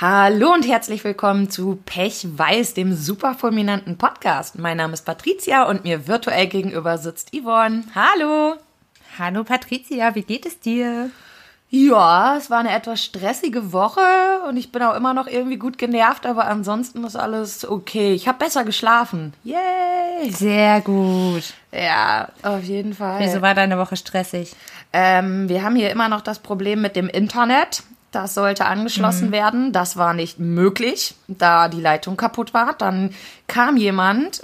Hallo und herzlich willkommen zu Pech Weiß, dem super fulminanten Podcast. Mein Name ist Patricia und mir virtuell gegenüber sitzt Yvonne. Hallo. Hallo Patricia, wie geht es dir? Ja, es war eine etwas stressige Woche und ich bin auch immer noch irgendwie gut genervt, aber ansonsten ist alles okay. Ich habe besser geschlafen. Yay! Sehr gut. Ja, auf jeden Fall. Wieso war deine Woche stressig? Ähm, wir haben hier immer noch das Problem mit dem Internet. Das sollte angeschlossen mhm. werden. Das war nicht möglich, da die Leitung kaputt war. Dann kam jemand,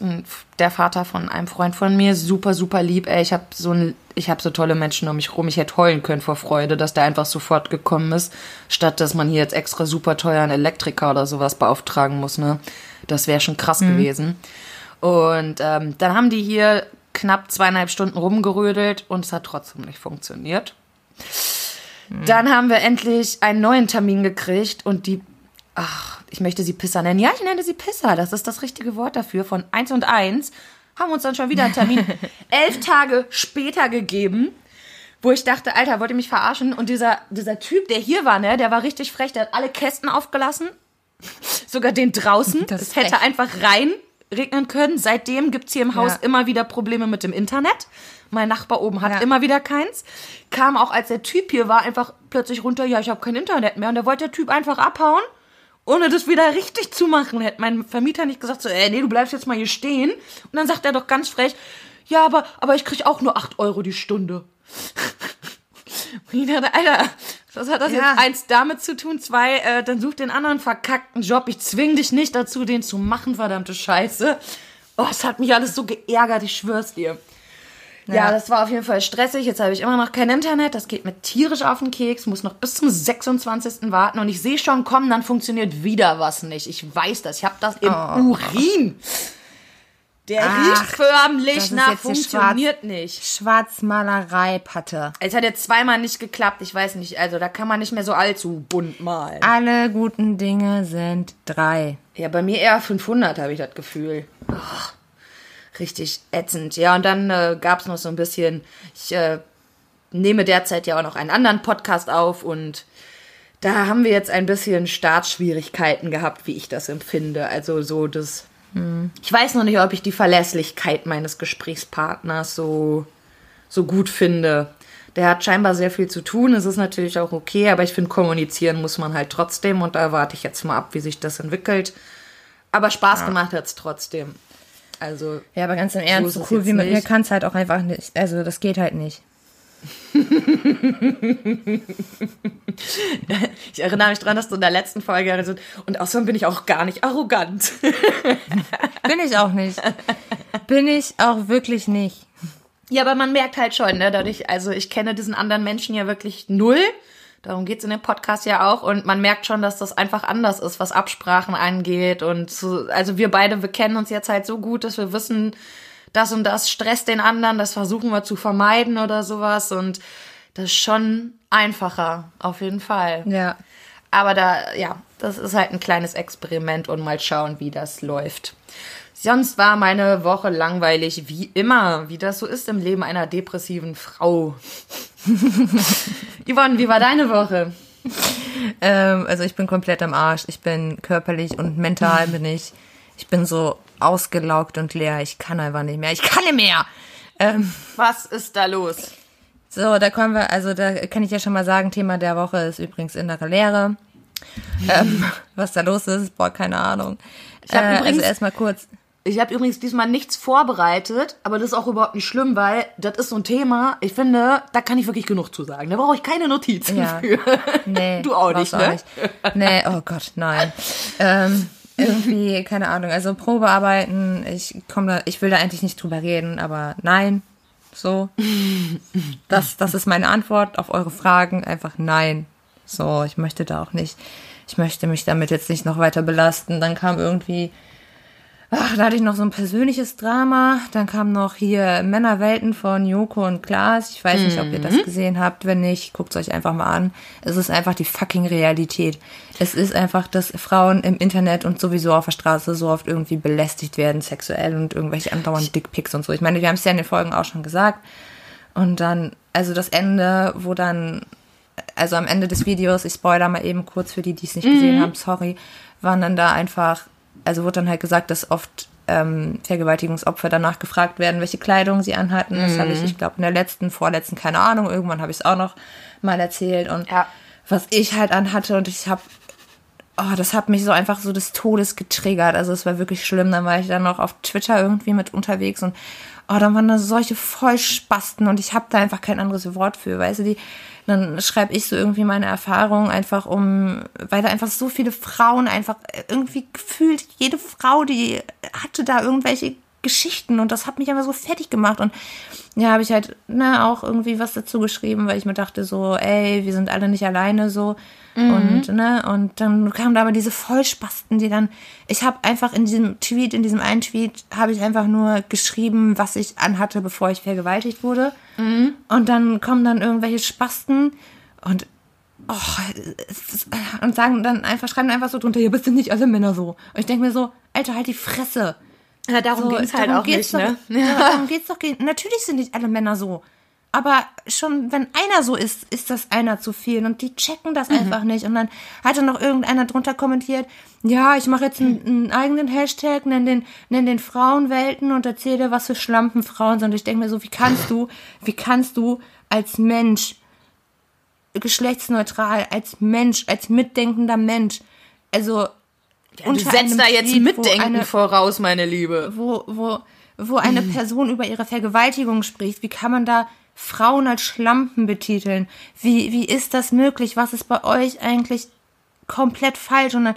der Vater von einem Freund von mir, super, super lieb. Ey, ich habe so ein, ich habe so tolle Menschen um mich rum. Ich hätte heulen können vor Freude, dass der einfach sofort gekommen ist, statt dass man hier jetzt extra super teuer einen Elektriker oder sowas beauftragen muss. Ne, das wäre schon krass mhm. gewesen. Und ähm, dann haben die hier knapp zweieinhalb Stunden rumgerödelt und es hat trotzdem nicht funktioniert. Dann haben wir endlich einen neuen Termin gekriegt und die, ach, ich möchte sie Pisser nennen. Ja, ich nenne sie Pisser, das ist das richtige Wort dafür. Von 1 und 1 haben uns dann schon wieder einen Termin elf Tage später gegeben, wo ich dachte, Alter, wollt ihr mich verarschen? Und dieser, dieser Typ, der hier war, ne, der war richtig frech, der hat alle Kästen aufgelassen, sogar den draußen. Das, das hätte einfach rein regnen können. Seitdem gibt's hier im Haus ja. immer wieder Probleme mit dem Internet. Mein Nachbar oben hat ja. immer wieder keins. Kam auch, als der Typ hier war, einfach plötzlich runter, ja, ich habe kein Internet mehr. Und da wollte der Typ einfach abhauen, ohne das wieder richtig zu machen. Hätte mein Vermieter nicht gesagt, so, ey, nee, du bleibst jetzt mal hier stehen. Und dann sagt er doch ganz frech, ja, aber, aber ich krieg auch nur 8 Euro die Stunde. Und ich dachte, Alter, was hat das ja. jetzt eins damit zu tun? Zwei, äh, dann such den anderen verkackten Job. Ich zwing dich nicht dazu, den zu machen, verdammte Scheiße. Oh, es hat mich alles so geärgert, ich schwör's dir. Ja. ja, das war auf jeden Fall stressig. Jetzt habe ich immer noch kein Internet. Das geht mir tierisch auf den Keks. Muss noch bis zum 26. warten. Und ich sehe schon kommen, dann funktioniert wieder was nicht. Ich weiß das. Ich habe das im oh. Urin. Der Ach, riecht förmlich nach, funktioniert Schwarz, nicht. Schwarzmalerei, Patte. Es hat jetzt zweimal nicht geklappt. Ich weiß nicht, also da kann man nicht mehr so allzu bunt malen. Alle guten Dinge sind drei. Ja, bei mir eher 500, habe ich das Gefühl. Oh, richtig ätzend. Ja, und dann äh, gab es noch so ein bisschen, ich äh, nehme derzeit ja auch noch einen anderen Podcast auf und da haben wir jetzt ein bisschen Startschwierigkeiten gehabt, wie ich das empfinde. Also so das ich weiß noch nicht, ob ich die Verlässlichkeit meines Gesprächspartners so, so gut finde. Der hat scheinbar sehr viel zu tun. Es ist natürlich auch okay, aber ich finde, kommunizieren muss man halt trotzdem und da warte ich jetzt mal ab, wie sich das entwickelt. Aber Spaß ja. gemacht hat es trotzdem. Also. Ja, aber ganz im Ernst, so cool wie mit mir kann es halt auch einfach nicht. Also, das geht halt nicht. ich erinnere mich daran, dass du in der letzten Folge also, und außerdem bin ich auch gar nicht arrogant. bin ich auch nicht. Bin ich auch wirklich nicht. Ja, aber man merkt halt schon, ne, dadurch, also ich kenne diesen anderen Menschen ja wirklich null. Darum geht's in dem Podcast ja auch. Und man merkt schon, dass das einfach anders ist, was Absprachen angeht. Und so, also wir beide, wir kennen uns jetzt halt so gut, dass wir wissen, das und das stresst den anderen, das versuchen wir zu vermeiden oder sowas. Und das ist schon einfacher, auf jeden Fall. Ja. Aber da, ja, das ist halt ein kleines Experiment und mal schauen, wie das läuft. Sonst war meine Woche langweilig, wie immer, wie das so ist im Leben einer depressiven Frau. Yvonne, wie war deine Woche? Ähm, also ich bin komplett am Arsch. Ich bin körperlich und mental bin ich. Ich bin so ausgelaugt und leer. Ich kann einfach nicht mehr. Ich kann nicht mehr. Ähm, Was ist da los? So, da kommen wir, also da kann ich ja schon mal sagen, Thema der Woche ist übrigens innere Leere. ähm, was da los ist, boah, keine Ahnung. Ich habe äh, übrigens also erstmal kurz. Ich habe übrigens diesmal nichts vorbereitet, aber das ist auch überhaupt nicht schlimm, weil das ist so ein Thema, ich finde, da kann ich wirklich genug zu sagen. Da brauche ich keine Notizen ja. für. Nee, du auch nicht, ne? Auch nicht. Nee, oh Gott, nein. ähm, irgendwie, keine Ahnung, also Probearbeiten, ich komme da, ich will da eigentlich nicht drüber reden, aber nein, so. Das, das ist meine Antwort auf eure Fragen, einfach nein. So, ich möchte da auch nicht, ich möchte mich damit jetzt nicht noch weiter belasten. Dann kam irgendwie Ach, da hatte ich noch so ein persönliches Drama. Dann kam noch hier Männerwelten von Joko und Klaas. Ich weiß nicht, ob ihr das mhm. gesehen habt. Wenn nicht, guckt es euch einfach mal an. Es ist einfach die fucking Realität. Es ist einfach, dass Frauen im Internet und sowieso auf der Straße so oft irgendwie belästigt werden, sexuell und irgendwelche andauernd Dickpics und so. Ich meine, wir haben es ja in den Folgen auch schon gesagt. Und dann, also das Ende, wo dann also am Ende des Videos, ich spoiler mal eben kurz für die, die es nicht gesehen haben, sorry, waren dann da einfach, also wurde dann halt gesagt, dass oft ähm, Vergewaltigungsopfer danach gefragt werden, welche Kleidung sie anhatten. Das habe ich, ich glaube, in der letzten, vorletzten, keine Ahnung, irgendwann habe ich es auch noch mal erzählt und Ja. was ich halt anhatte und ich habe oh, das hat mich so einfach so des Todes getriggert. Also es war wirklich schlimm. Dann war ich dann noch auf Twitter irgendwie mit unterwegs und oh, dann waren da solche Vollspasten und ich habe da einfach kein anderes Wort für, weißt du, die dann schreibe ich so irgendwie meine Erfahrungen einfach um, weil da einfach so viele Frauen einfach irgendwie gefühlt, jede Frau, die hatte da irgendwelche Geschichten und das hat mich einfach so fertig gemacht und ja, habe ich halt ne, auch irgendwie was dazu geschrieben, weil ich mir dachte so, ey, wir sind alle nicht alleine so und ne und dann kamen da aber diese Vollspasten, die dann ich habe einfach in diesem Tweet, in diesem einen Tweet habe ich einfach nur geschrieben, was ich anhatte, bevor ich vergewaltigt wurde und dann kommen dann irgendwelche Spasten und oh, und sagen dann einfach schreiben einfach so drunter, ja, bist du nicht alle Männer so. Und ich denke mir so, Alter, halt die Fresse. Ja, darum So, halt darum auch geht's nicht, doch, ne? Ja, darum geht's doch. Natürlich sind nicht alle Männer so. Aber schon, wenn einer so ist, ist das einer zu viel. Und die checken das Mhm. einfach nicht. Und dann hatte noch irgendeiner drunter kommentiert, ja, ich mache jetzt einen, einen eigenen Hashtag, nenn den, nenn den Frauenwelten und erzähle, was für Schlampen Frauen sind. Und ich denke mir so, wie kannst du, wie kannst du als Mensch, geschlechtsneutral, als Mensch, als mitdenkender Mensch, also Du unter setzt da jetzt wo Mitdenken eine- voraus, meine Liebe. wo, wo, wo eine Person über ihre Vergewaltigung spricht, wie kann man da Frauen als Schlampen betiteln? Wie, wie ist das möglich? Was ist bei euch eigentlich komplett falsch? Und dann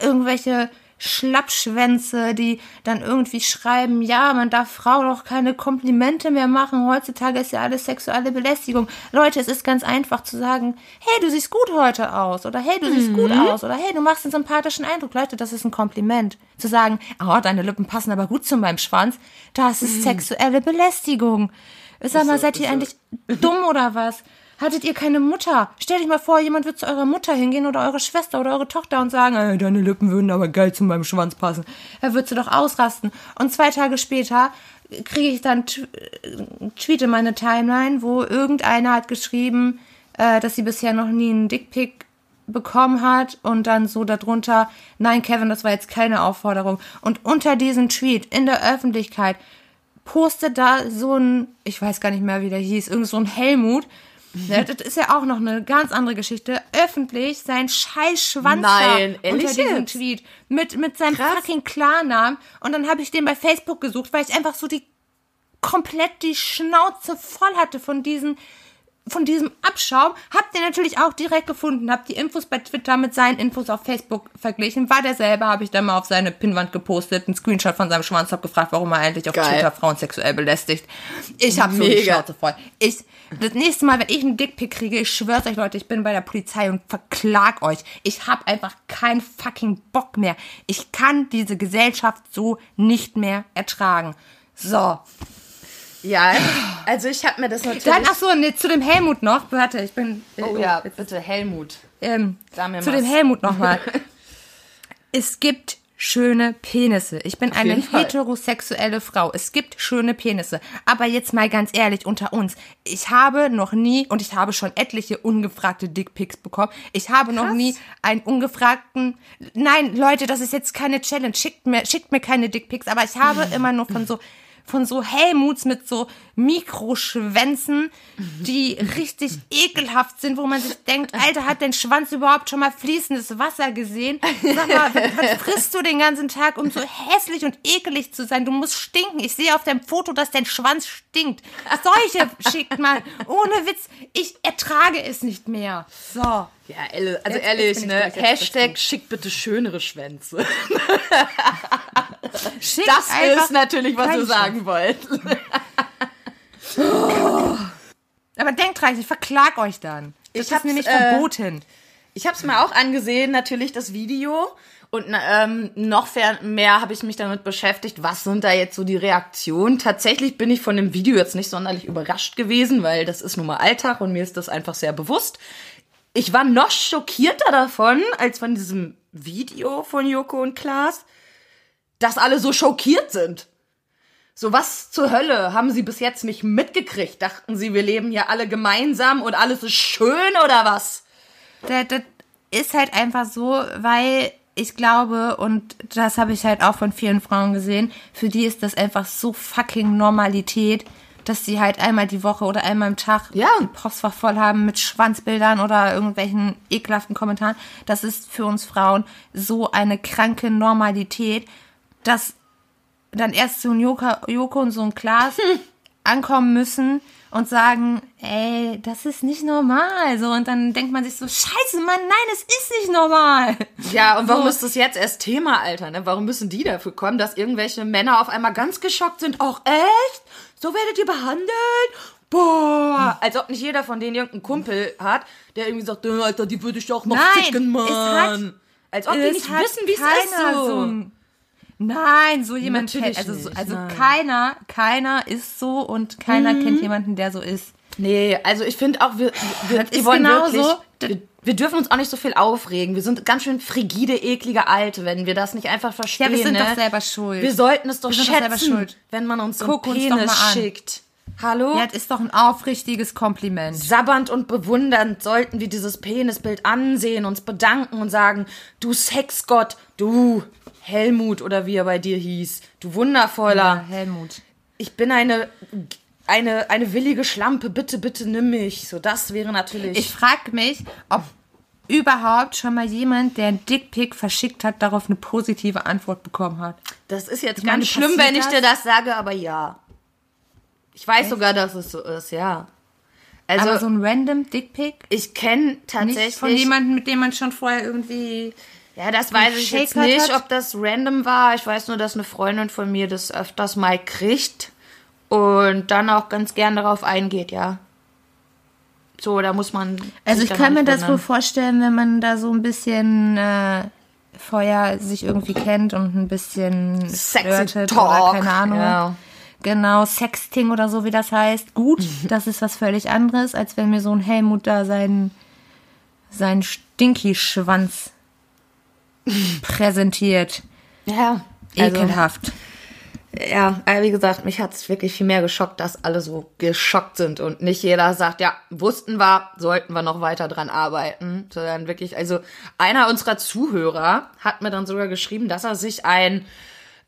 irgendwelche Schlappschwänze, die dann irgendwie schreiben, ja, man darf Frauen auch keine Komplimente mehr machen. Heutzutage ist ja alles sexuelle Belästigung. Leute, es ist ganz einfach zu sagen, hey, du siehst gut heute aus. Oder hey, du siehst gut aus. Oder hey, du machst einen sympathischen Eindruck. Leute, das ist ein Kompliment. Zu sagen, oh, deine Lippen passen aber gut zu meinem Schwanz. Das ist sexuelle Belästigung. Sag mal, seid ihr eigentlich dumm oder was? Hattet ihr keine Mutter? Stellt euch mal vor, jemand wird zu eurer Mutter hingehen oder eure Schwester oder eure Tochter und sagen, ey, deine Lippen würden aber geil zu meinem Schwanz passen. Er wird sie doch ausrasten. Und zwei Tage später kriege ich dann äh, Tweet in meine Timeline, wo irgendeiner hat geschrieben, äh, dass sie bisher noch nie einen Dickpick bekommen hat und dann so darunter, nein, Kevin, das war jetzt keine Aufforderung. Und unter diesem Tweet in der Öffentlichkeit postet da so ein, ich weiß gar nicht mehr, wie der hieß, irgend so ein Helmut. Ja, das ist ja auch noch eine ganz andere Geschichte. Öffentlich sein scheiß Schwanz Nein, unter diesem jetzt? Tweet mit, mit seinem Krass. fucking Klarnamen. Und dann habe ich den bei Facebook gesucht, weil ich einfach so die komplett die Schnauze voll hatte von diesen von diesem Abschaum, habt ihr natürlich auch direkt gefunden, habt die Infos bei Twitter mit seinen Infos auf Facebook verglichen, war derselbe, habe ich dann mal auf seine Pinnwand gepostet, einen Screenshot von seinem Schwanz, hab gefragt, warum er eigentlich auf Geil. Twitter Frauen sexuell belästigt. Ich habe so die. Schnauze voll. Ich, das nächste Mal, wenn ich einen Dickpick kriege, ich schwör's euch Leute, ich bin bei der Polizei und verklag euch. Ich hab einfach keinen fucking Bock mehr. Ich kann diese Gesellschaft so nicht mehr ertragen. So. Ja, also ich habe mir das natürlich... Dann, ach so, nee, zu dem Helmut noch. Warte, ich bin. äh, oh ja, bitte, Helmut. Ähm, Sag mir zu was. dem Helmut nochmal. es gibt schöne Penisse. Ich bin eine jeden Fall. heterosexuelle Frau. Es gibt schöne Penisse. Aber jetzt mal ganz ehrlich unter uns. Ich habe noch nie, und ich habe schon etliche ungefragte Dickpics bekommen. Ich habe noch Krass. nie einen ungefragten, nein, Leute, das ist jetzt keine Challenge. Schickt mir, schickt mir keine Dickpics. Aber ich habe immer nur von so, von so Helmuts mit so Mikroschwänzen, die richtig ekelhaft sind, wo man sich denkt, Alter, hat dein Schwanz überhaupt schon mal fließendes Wasser gesehen? Sag mal, was, frisst du den ganzen Tag, um so hässlich und ekelig zu sein? Du musst stinken. Ich sehe auf deinem Foto, dass dein Schwanz stinkt. Solche schickt man. Ohne Witz, ich ertrage es nicht mehr. So. Ja, also ehrlich, ne? Hashtag bist schick bitte schönere Schwänze. Schick Das ist natürlich, was wir sagen wollten. Aber denkt dran, ich verklag euch dann. Das Ich ist hab's, nämlich äh, verboten. Ich habe es mir auch angesehen, natürlich das Video. Und ähm, noch mehr habe ich mich damit beschäftigt, was sind da jetzt so die Reaktionen. Tatsächlich bin ich von dem Video jetzt nicht sonderlich überrascht gewesen, weil das ist nun mal Alltag und mir ist das einfach sehr bewusst. Ich war noch schockierter davon, als von diesem Video von Joko und Klaas, dass alle so schockiert sind. So was zur Hölle haben sie bis jetzt nicht mitgekriegt? Dachten sie, wir leben hier alle gemeinsam und alles ist schön oder was? Das, das ist halt einfach so, weil ich glaube, und das habe ich halt auch von vielen Frauen gesehen, für die ist das einfach so fucking Normalität, dass sie halt einmal die Woche oder einmal im Tag Ja. ein Postfach voll haben mit Schwanzbildern oder irgendwelchen ekelhaften Kommentaren. Das ist für uns Frauen so eine kranke Normalität, dass dann erst so ein Joko, Joko und so ein Klaas ankommen müssen und sagen, ey, das ist nicht normal. So, und dann denkt man sich so, scheiße, Mann, nein, es ist nicht normal. Ja, und warum So. ist das jetzt erst Thema, Alter? Ne? Warum müssen die dafür kommen, dass irgendwelche Männer auf einmal ganz geschockt sind? Auch echt? So werdet ihr behandelt? Boah. Als ob nicht jeder von denen irgendeinen Kumpel hat, der irgendwie sagt, "Äh, Alter, die würde ich auch noch Nein, ficken, Mann. hat- Als ob die nicht wissen, wie es ist keiner so. Ein- Nein, so jemand Natürlich kennt, also, so- also nein. keiner, keiner ist so und keiner Mhm. kennt jemanden, der so ist. Nee, also ich finde auch, wir, wir, wir wollen genau wirklich, so. wir, wir dürfen uns auch nicht so viel aufregen. Wir sind ganz schön frigide, eklige Alte, wenn wir das nicht einfach verstehen. Ja, wir sind ne? doch selber schuld. Wir sollten es doch Wir sind doch schätzen, selber schuld. wenn man uns so Guck einen uns doch Penis an. schickt. Hallo? Ja, das ist doch ein aufrichtiges Kompliment. Sabbernd und bewundernd sollten wir dieses Penisbild ansehen, uns bedanken und sagen, du Sexgott, du Helmut oder wie er bei dir hieß, du wundervoller, Ja, Helmut. ich bin eine, eine, eine willige Schlampe, bitte, bitte nimm mich. So, das wäre natürlich... Ich frage mich, ob überhaupt schon mal jemand, der ein Dickpick verschickt hat, darauf eine positive Antwort bekommen hat. das ist jetzt meine, ganz schlimm, wenn ich das? dir das sage, aber ja. Ich weiß sogar, dass es so ist, ja. Also, Aber so ein random Dickpick? ich kenne tatsächlich... Nicht von jemandem, mit dem man schon vorher irgendwie... Ja, das weiß ich jetzt nicht, hat? ob das random war. Ich weiß nur, dass eine Freundin von mir das öfters mal kriegt und dann auch ganz gern darauf eingeht, ja. So, da muss man. Also ich kann mir das wohl vorstellen, wenn man da so ein bisschen äh, vorher sich irgendwie kennt und ein bisschen Sexy Talk, keine Ahnung. ja. Genau, Sexting oder so, wie das heißt. Gut, das ist was völlig anderes, als wenn mir so ein Helmut da seinen, seinen Stinky-Schwanz präsentiert. Ja, also, Ekelhaft. ja, aber wie gesagt, mich hat es wirklich viel mehr geschockt, dass alle so geschockt sind und nicht jeder sagt, ja, wussten wir, sollten wir noch weiter dran arbeiten, sondern wirklich, also einer unserer Zuhörer hat mir dann sogar geschrieben, dass er sich ein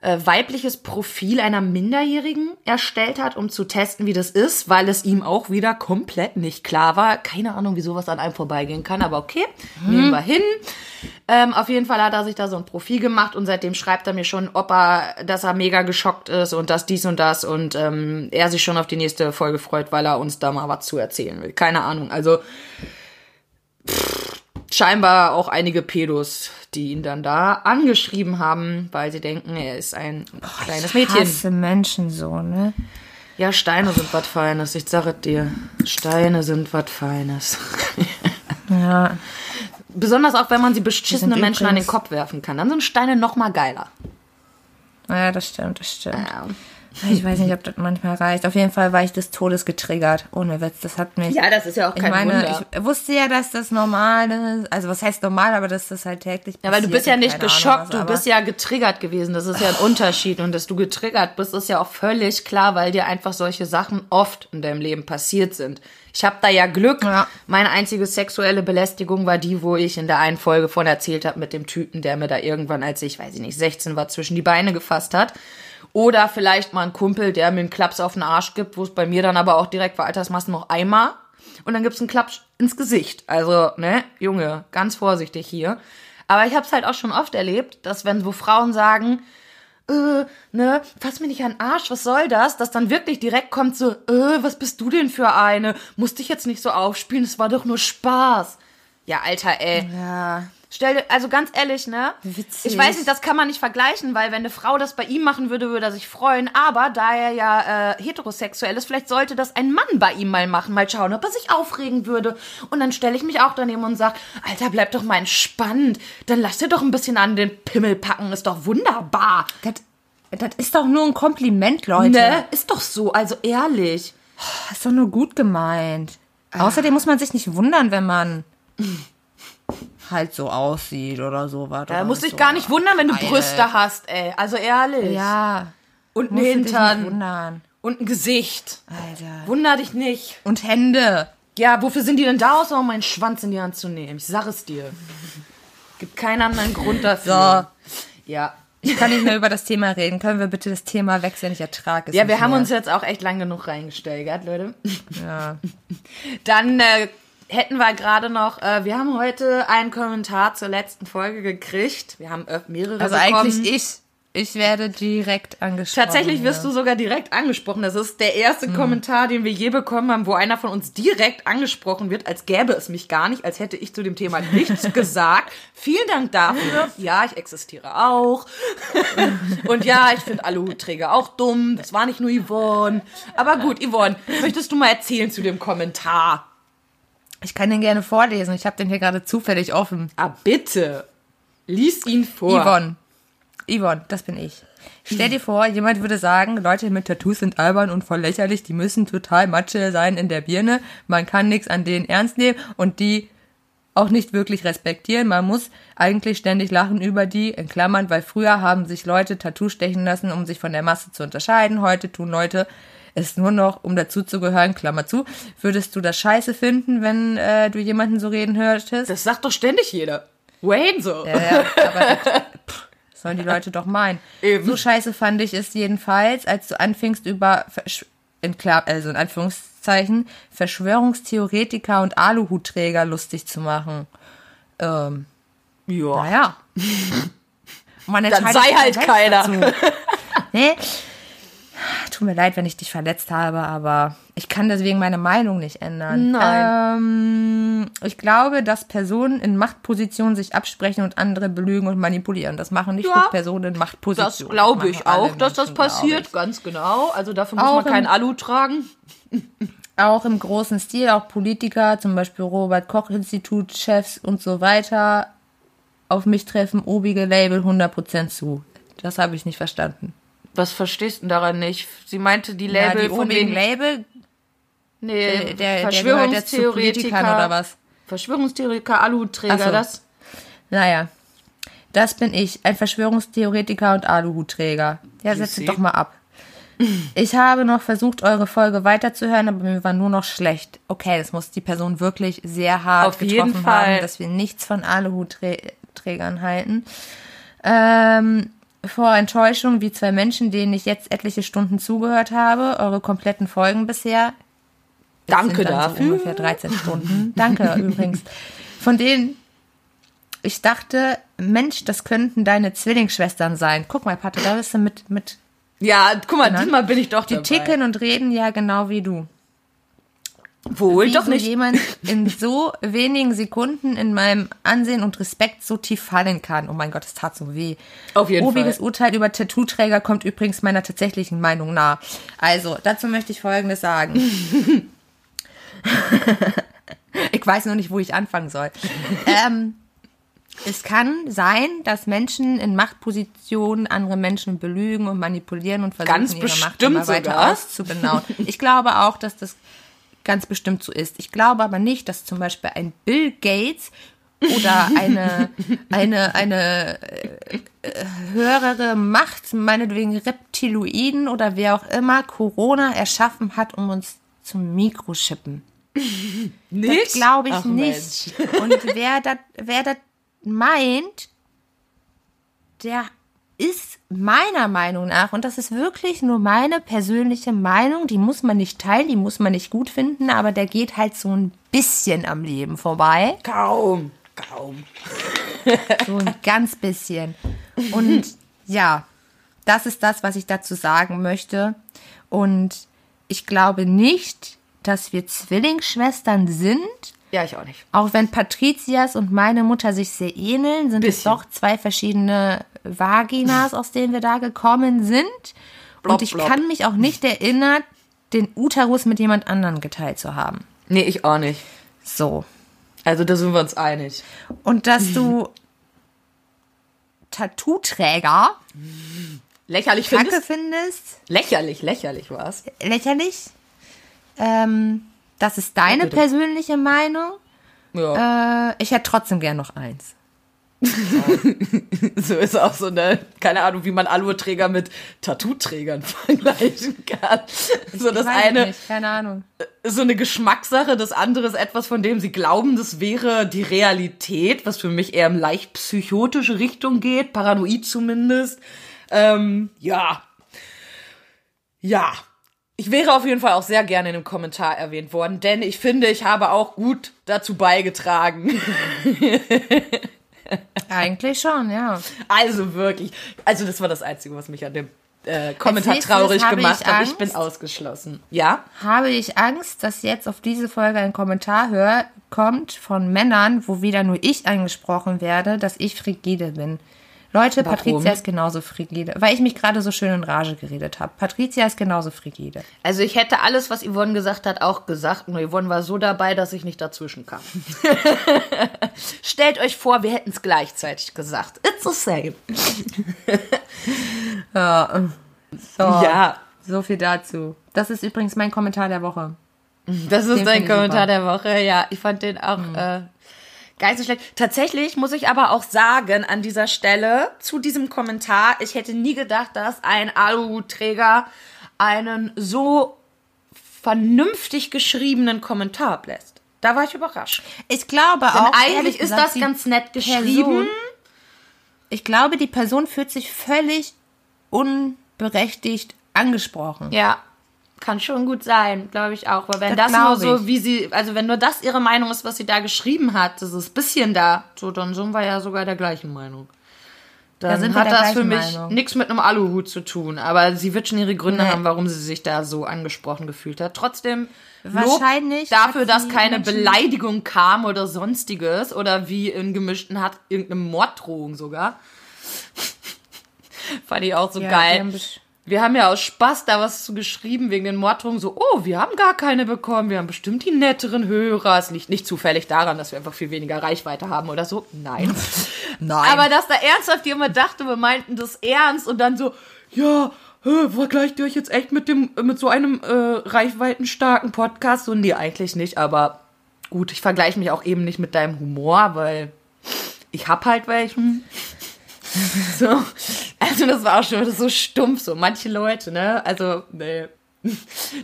äh, weibliches Profil einer Minderjährigen erstellt hat, um zu testen, wie das ist, weil es ihm auch wieder komplett nicht klar war. Keine Ahnung, wie sowas an einem vorbeigehen kann, aber okay, nehmen wir hin. Ähm, auf jeden Fall hat er sich da so ein Profil gemacht und seitdem schreibt er mir schon, ob er, dass er mega geschockt ist und dass dies und das und ähm, er sich schon auf die nächste Folge freut, weil er uns da mal was zu erzählen will. Keine Ahnung. Also pff, scheinbar auch einige Pedos, die ihn dann da angeschrieben haben, weil sie denken, er ist ein kleines ich Mädchen. hasse Menschen so, ne? Ja, Steine sind was Feines. Ich sage dir. Steine sind was Feines. Ja. Besonders auch, wenn man sie beschissene Menschen an den übrigens- Kopf werfen kann. Dann sind Steine noch mal geiler. Ja, das stimmt, das stimmt. Ja. Ich weiß nicht, ob das manchmal reicht. Auf jeden Fall war ich des Todes getriggert. Ohne Witz, das hat mich. Ja, das ist ja auch ich kein meine, Wunder. ich wusste ja, dass das normal ist. Also was heißt normal, aber dass das halt täglich Ja, weil du passiert bist ja nicht Ahnung geschockt, was, du bist ja getriggert gewesen. Das ist ja ein Unterschied. Und dass du getriggert bist, ist ja auch völlig klar, weil dir einfach solche Sachen oft in deinem Leben passiert sind. Ich habe da ja Glück. Ja. Meine einzige sexuelle Belästigung war die, wo ich in der einen Folge von erzählt habe mit dem Typen, der mir da irgendwann, als ich, weiß ich nicht, 16 war, zwischen die Beine gefasst hat. Oder vielleicht mal ein Kumpel, der mir einen Klaps auf den Arsch gibt, wo es bei mir dann aber auch direkt war, Alter, das machst du noch einmal. Und dann gibt's einen Klaps ins Gesicht. Also, ne, Junge, ganz vorsichtig hier. Aber ich habe es halt auch schon oft erlebt, dass wenn so Frauen sagen, äh, ne, fass mir nicht an den Arsch, was soll das? Dass dann wirklich direkt kommt so, äh, was bist du denn für eine? Musst dich jetzt nicht so aufspielen, es war doch nur Spaß. Ja, Alter, ey. Ja. Stell also ganz ehrlich, ne? Witzig. Ich weiß nicht, das kann man nicht vergleichen, weil wenn eine Frau das bei ihm machen würde, würde er sich freuen. Aber da er ja äh, heterosexuell ist, vielleicht sollte das ein Mann bei ihm mal machen, mal schauen, ob er sich aufregen würde. Und dann stelle ich mich auch daneben und sag, Alter, bleib doch mal entspannt. Dann lass dir doch ein bisschen an den Pimmel packen, ist doch wunderbar. Das, das ist doch nur ein Kompliment, Leute. Ne? Ist doch so, also ehrlich. Das ist doch nur gut gemeint. Außerdem muss man sich nicht wundern, wenn man halt so aussieht oder sowas. Da musst du so. dich gar nicht wundern, wenn du Geil. Brüste hast, ey. Also ehrlich. Ja. Und einen dich Hintern. Und ein Gesicht. Alter. Wunder dich nicht. Und Hände. Ja, wofür sind die denn da, außer um meinen Schwanz in die Hand zu nehmen? Ich sag es dir. Gibt keinen anderen Grund dafür. Ja. Ich kann nicht mehr über das Thema reden. Können wir bitte das Thema wechseln? Ich ertrage es Ja, wir haben mehr. uns jetzt auch echt lang genug reingesteigert, Leute. Ja. Dann äh, hätten wir gerade noch, äh, wir haben heute einen Kommentar zur letzten Folge gekriegt. Wir haben mehrere Also bekommen. eigentlich ich. Ich werde direkt angesprochen. Tatsächlich wirst ja. du sogar direkt angesprochen. Das ist der erste Kommentar, den wir je bekommen haben, wo einer von uns direkt angesprochen wird, als gäbe es mich gar nicht, als hätte ich zu dem Thema nichts gesagt. Vielen Dank dafür. Ja, ich existiere auch. Und ja, ich finde Aluhutträger auch dumm. Das war nicht nur Yvonne. Aber gut, Yvonne, möchtest du mal erzählen zu dem Kommentar? Ich kann den gerne vorlesen. Ich habe den hier gerade zufällig offen. Ah, bitte. Lies ihn vor. Yvonne. Yvonne, das bin ich. Stell dir vor, jemand würde sagen, Leute mit Tattoos sind albern und voll lächerlich, die müssen total Matsche sein in der Birne, man kann nichts an denen ernst nehmen und die auch nicht wirklich respektieren. Man muss eigentlich ständig lachen über die, in Klammern, weil früher haben sich Leute Tattoo stechen lassen, um sich von der Masse zu unterscheiden. Heute tun Leute es nur noch, um dazuzugehören, Klammer zu. Würdest du das scheiße finden, wenn äh, du jemanden so reden hörtest? Das sagt doch ständig jeder. Wayne so. Ja, ja, aber das, pff, sollen die Leute doch meinen. Eben. So scheiße fand ich es jedenfalls, als du anfingst über, in, also in Anführungszeichen, Verschwörungstheoretiker und Aluhutträger lustig zu machen. Ähm, Ja. naja. Man Dann sei halt keiner. dazu. Tut mir leid, wenn ich dich verletzt habe, aber ich kann deswegen meine Meinung nicht ändern. Nein. Ähm, ich glaube, dass Personen in Machtpositionen sich absprechen und andere belügen und manipulieren. Das machen nicht Ja. nur Personen in Das Machtpositionen. glaube ich auch, dass das Menschen, glaub passiert, ganz genau. Also dafür muss Auch man kein im- Alu tragen. Auch im großen Stil, auch Politiker, zum Beispiel Robert-Koch-Institut-Chefs und so weiter, auf mich treffen obige Label 100% zu. Das habe ich nicht verstanden. Was verstehst du denn daran nicht? Sie meinte die Ja, Label die von wegen Label, nee, der, der Verschwörungstheoretiker oder was? Verschwörungstheoretiker, Aluträger, Ach so. das. Naja, das bin ich, ein Verschwörungstheoretiker und Aluhutträger. Ja, setz see? dich doch mal ab. Ich habe noch versucht, eure Folge weiterzuhören, aber mir war nur noch schlecht. Okay, das muss die Person wirklich sehr hart Auf jeden getroffen Fall. haben, dass wir nichts von Aluhutträgern halten. Ähm, vor Enttäuschung, wie zwei Menschen, denen ich jetzt etliche Stunden zugehört habe, eure kompletten Folgen bisher. Danke dann So dafür. ungefähr 13 Stunden. Danke übrigens. Von denen ich dachte, Mensch, das könnten deine Zwillingsschwestern sein. Guck mal, Patte, da bist du mit, mit Ja, guck mal, Genau. diesmal bin ich doch die dabei. ticken und reden ja genau wie du. Wohl Wie doch so nicht. jemand in so wenigen Sekunden in meinem Ansehen und Respekt so tief fallen kann. Oh mein Gott, es tat so weh. Auf jeden Obiges Fall. Urteil über Tattoo-Träger kommt übrigens meiner tatsächlichen Meinung nah. Also, dazu möchte ich Folgendes sagen. ich weiß noch nicht, wo ich anfangen soll. ähm, es kann sein, dass Menschen in Machtpositionen andere Menschen belügen und manipulieren und versuchen, Ganz ihre Macht immer weiter sogar. auszubenauen. Ich glaube auch, dass das ganz bestimmt so ist. Ich glaube aber nicht, dass zum Beispiel ein Bill Gates oder eine, eine, eine äh, höhere Macht, meinetwegen Reptiloiden oder wer auch immer, Corona erschaffen hat, um uns zum Mikroschippen. Nicht? Das glaube ich Ach, nicht. Mensch. Und wer das wer das meint, der ist meiner Meinung nach, und das ist wirklich nur meine persönliche Meinung, die muss man nicht teilen, die muss man nicht gut finden, aber der geht halt so ein bisschen am Leben vorbei. Kaum. Kaum. So ein ganz bisschen. Und ja, das ist das, was ich dazu sagen möchte. Und ich glaube nicht, dass wir Zwillingsschwestern sind. Ja, ich auch nicht. Auch wenn Patrizias und meine Mutter sich sehr ähneln, sind es Bisschen. doch zwei verschiedene Vaginas, aus denen wir da gekommen sind. Blob, und ich blob. kann mich auch nicht erinnern, den Uterus mit jemand anderem geteilt zu haben. Nee, ich auch nicht. So. Also da sind wir uns einig. Und dass du Tattoo-Träger Lächerlich findest? findest, Lächerlich, lächerlich war's. lächerlich. Ähm, das ist deine persönliche Meinung. Ja. Äh, ich hätte trotzdem gern noch eins. so ist auch so eine, keine Ahnung, wie man Aluträger mit Tattoo-Trägern vergleichen kann. So das eine, Nicht, keine Ahnung. so eine Geschmackssache, das andere ist etwas, von dem sie glauben, das wäre die Realität, was für mich eher in leicht psychotische Richtung geht, paranoid zumindest. Ähm, ja. Ja. Ich wäre auf jeden Fall auch sehr gerne in einem Kommentar erwähnt worden, denn ich finde, ich habe auch gut dazu beigetragen. Eigentlich schon, ja. Also wirklich. Also das war das Einzige, was mich an dem äh, Kommentar traurig gemacht ich hat. Ich bin ausgeschlossen. Ja? Habe ich Angst, dass jetzt auf diese Folge ein Kommentar hör, kommt von Männern, wo wieder nur ich angesprochen werde, dass ich frigide bin. Leute, Warum? Patricia ist genauso frigide, weil ich mich gerade so schön in Rage geredet habe. Patricia ist genauso frigide. Also ich hätte alles, was Yvonne gesagt hat, auch gesagt. Nur Yvonne war so dabei, dass ich nicht dazwischen kam. Stellt euch vor, wir hätten es gleichzeitig gesagt. It's the same. Ja. So, Ja. so viel dazu. Das ist übrigens mein Kommentar der Woche. Das ist Den dein Kommentar super. der Woche. Ja, ich fand den auch äh, gar nicht so schlecht. Tatsächlich muss ich aber auch sagen an dieser Stelle zu diesem Kommentar, ich hätte nie gedacht, dass ein Aluträger einen so vernünftig geschriebenen Kommentar ablässt. Da war ich überrascht. Ich glaube Denn auch. eigentlich ist gesagt, das ganz nett Person- geschrieben. Ich glaube, die Person fühlt sich völlig unberechtigt angesprochen. Ja, kann schon gut sein, glaube ich auch. Weil wenn Das das, nur so, wie sie, also wenn nur das ihre Meinung ist, was sie da geschrieben hat, das ist bisschen da, so, dann sind wir ja sogar der gleichen Meinung. Dann wir hat das für mich nichts mit einem Aluhut zu tun. Aber sie wird schon ihre Gründe Nee. haben, warum sie sich da so angesprochen gefühlt hat. Trotzdem Wahrscheinlich Lob dafür, dass keine Beleidigung kam oder sonstiges oder wie in gemischten hat irgendeine Morddrohung sogar. Fand ich auch so Ja, geil. Wir haben ja aus Spaß da was zu geschrieben wegen den Morddrohungen. So, oh, wir haben gar keine bekommen. Wir haben bestimmt die netteren Hörer. Es liegt nicht zufällig daran, dass wir einfach viel weniger Reichweite haben oder so. Nein. Nein. Aber dass da ernsthaft jemand dachte, wir meinten das ernst und dann so, ja, hä, vergleicht ihr euch jetzt echt mit dem, mit so einem äh, reichweitenstarken Podcast? So, nee, eigentlich nicht. Aber gut, ich vergleiche mich auch eben nicht mit deinem Humor, weil ich hab halt welchen. So. Also das war auch schon so stumpf, so manche Leute, ne? Also, nee.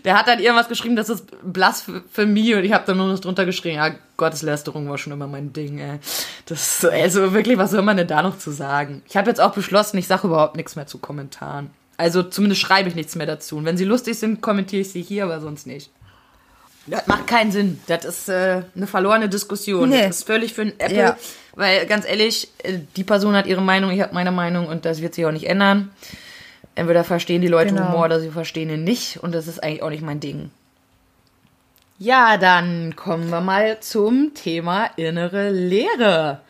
Der hat dann irgendwas geschrieben, das ist Blasphemie und ich habe dann nur noch drunter geschrieben, ja, Gotteslästerung war schon immer mein Ding, ey. Das ist so, also wirklich, was soll man denn da noch zu sagen? Ich habe jetzt auch beschlossen, ich sage überhaupt nichts mehr zu Kommentaren. Also zumindest schreibe ich nichts mehr dazu. Und wenn sie lustig sind, kommentiere ich sie hier, aber sonst nicht. Das macht keinen Sinn. Das ist äh, eine verlorene Diskussion. Nee. Das ist völlig für ein Apple. Ja. Weil ganz ehrlich, äh, die Person hat ihre Meinung, ich habe meine Meinung und das wird sich auch nicht ändern. Entweder verstehen die Leute Genau. Humor oder sie verstehen ihn nicht und das ist eigentlich auch nicht mein Ding. Ja, dann kommen wir mal zum Thema innere Lehre.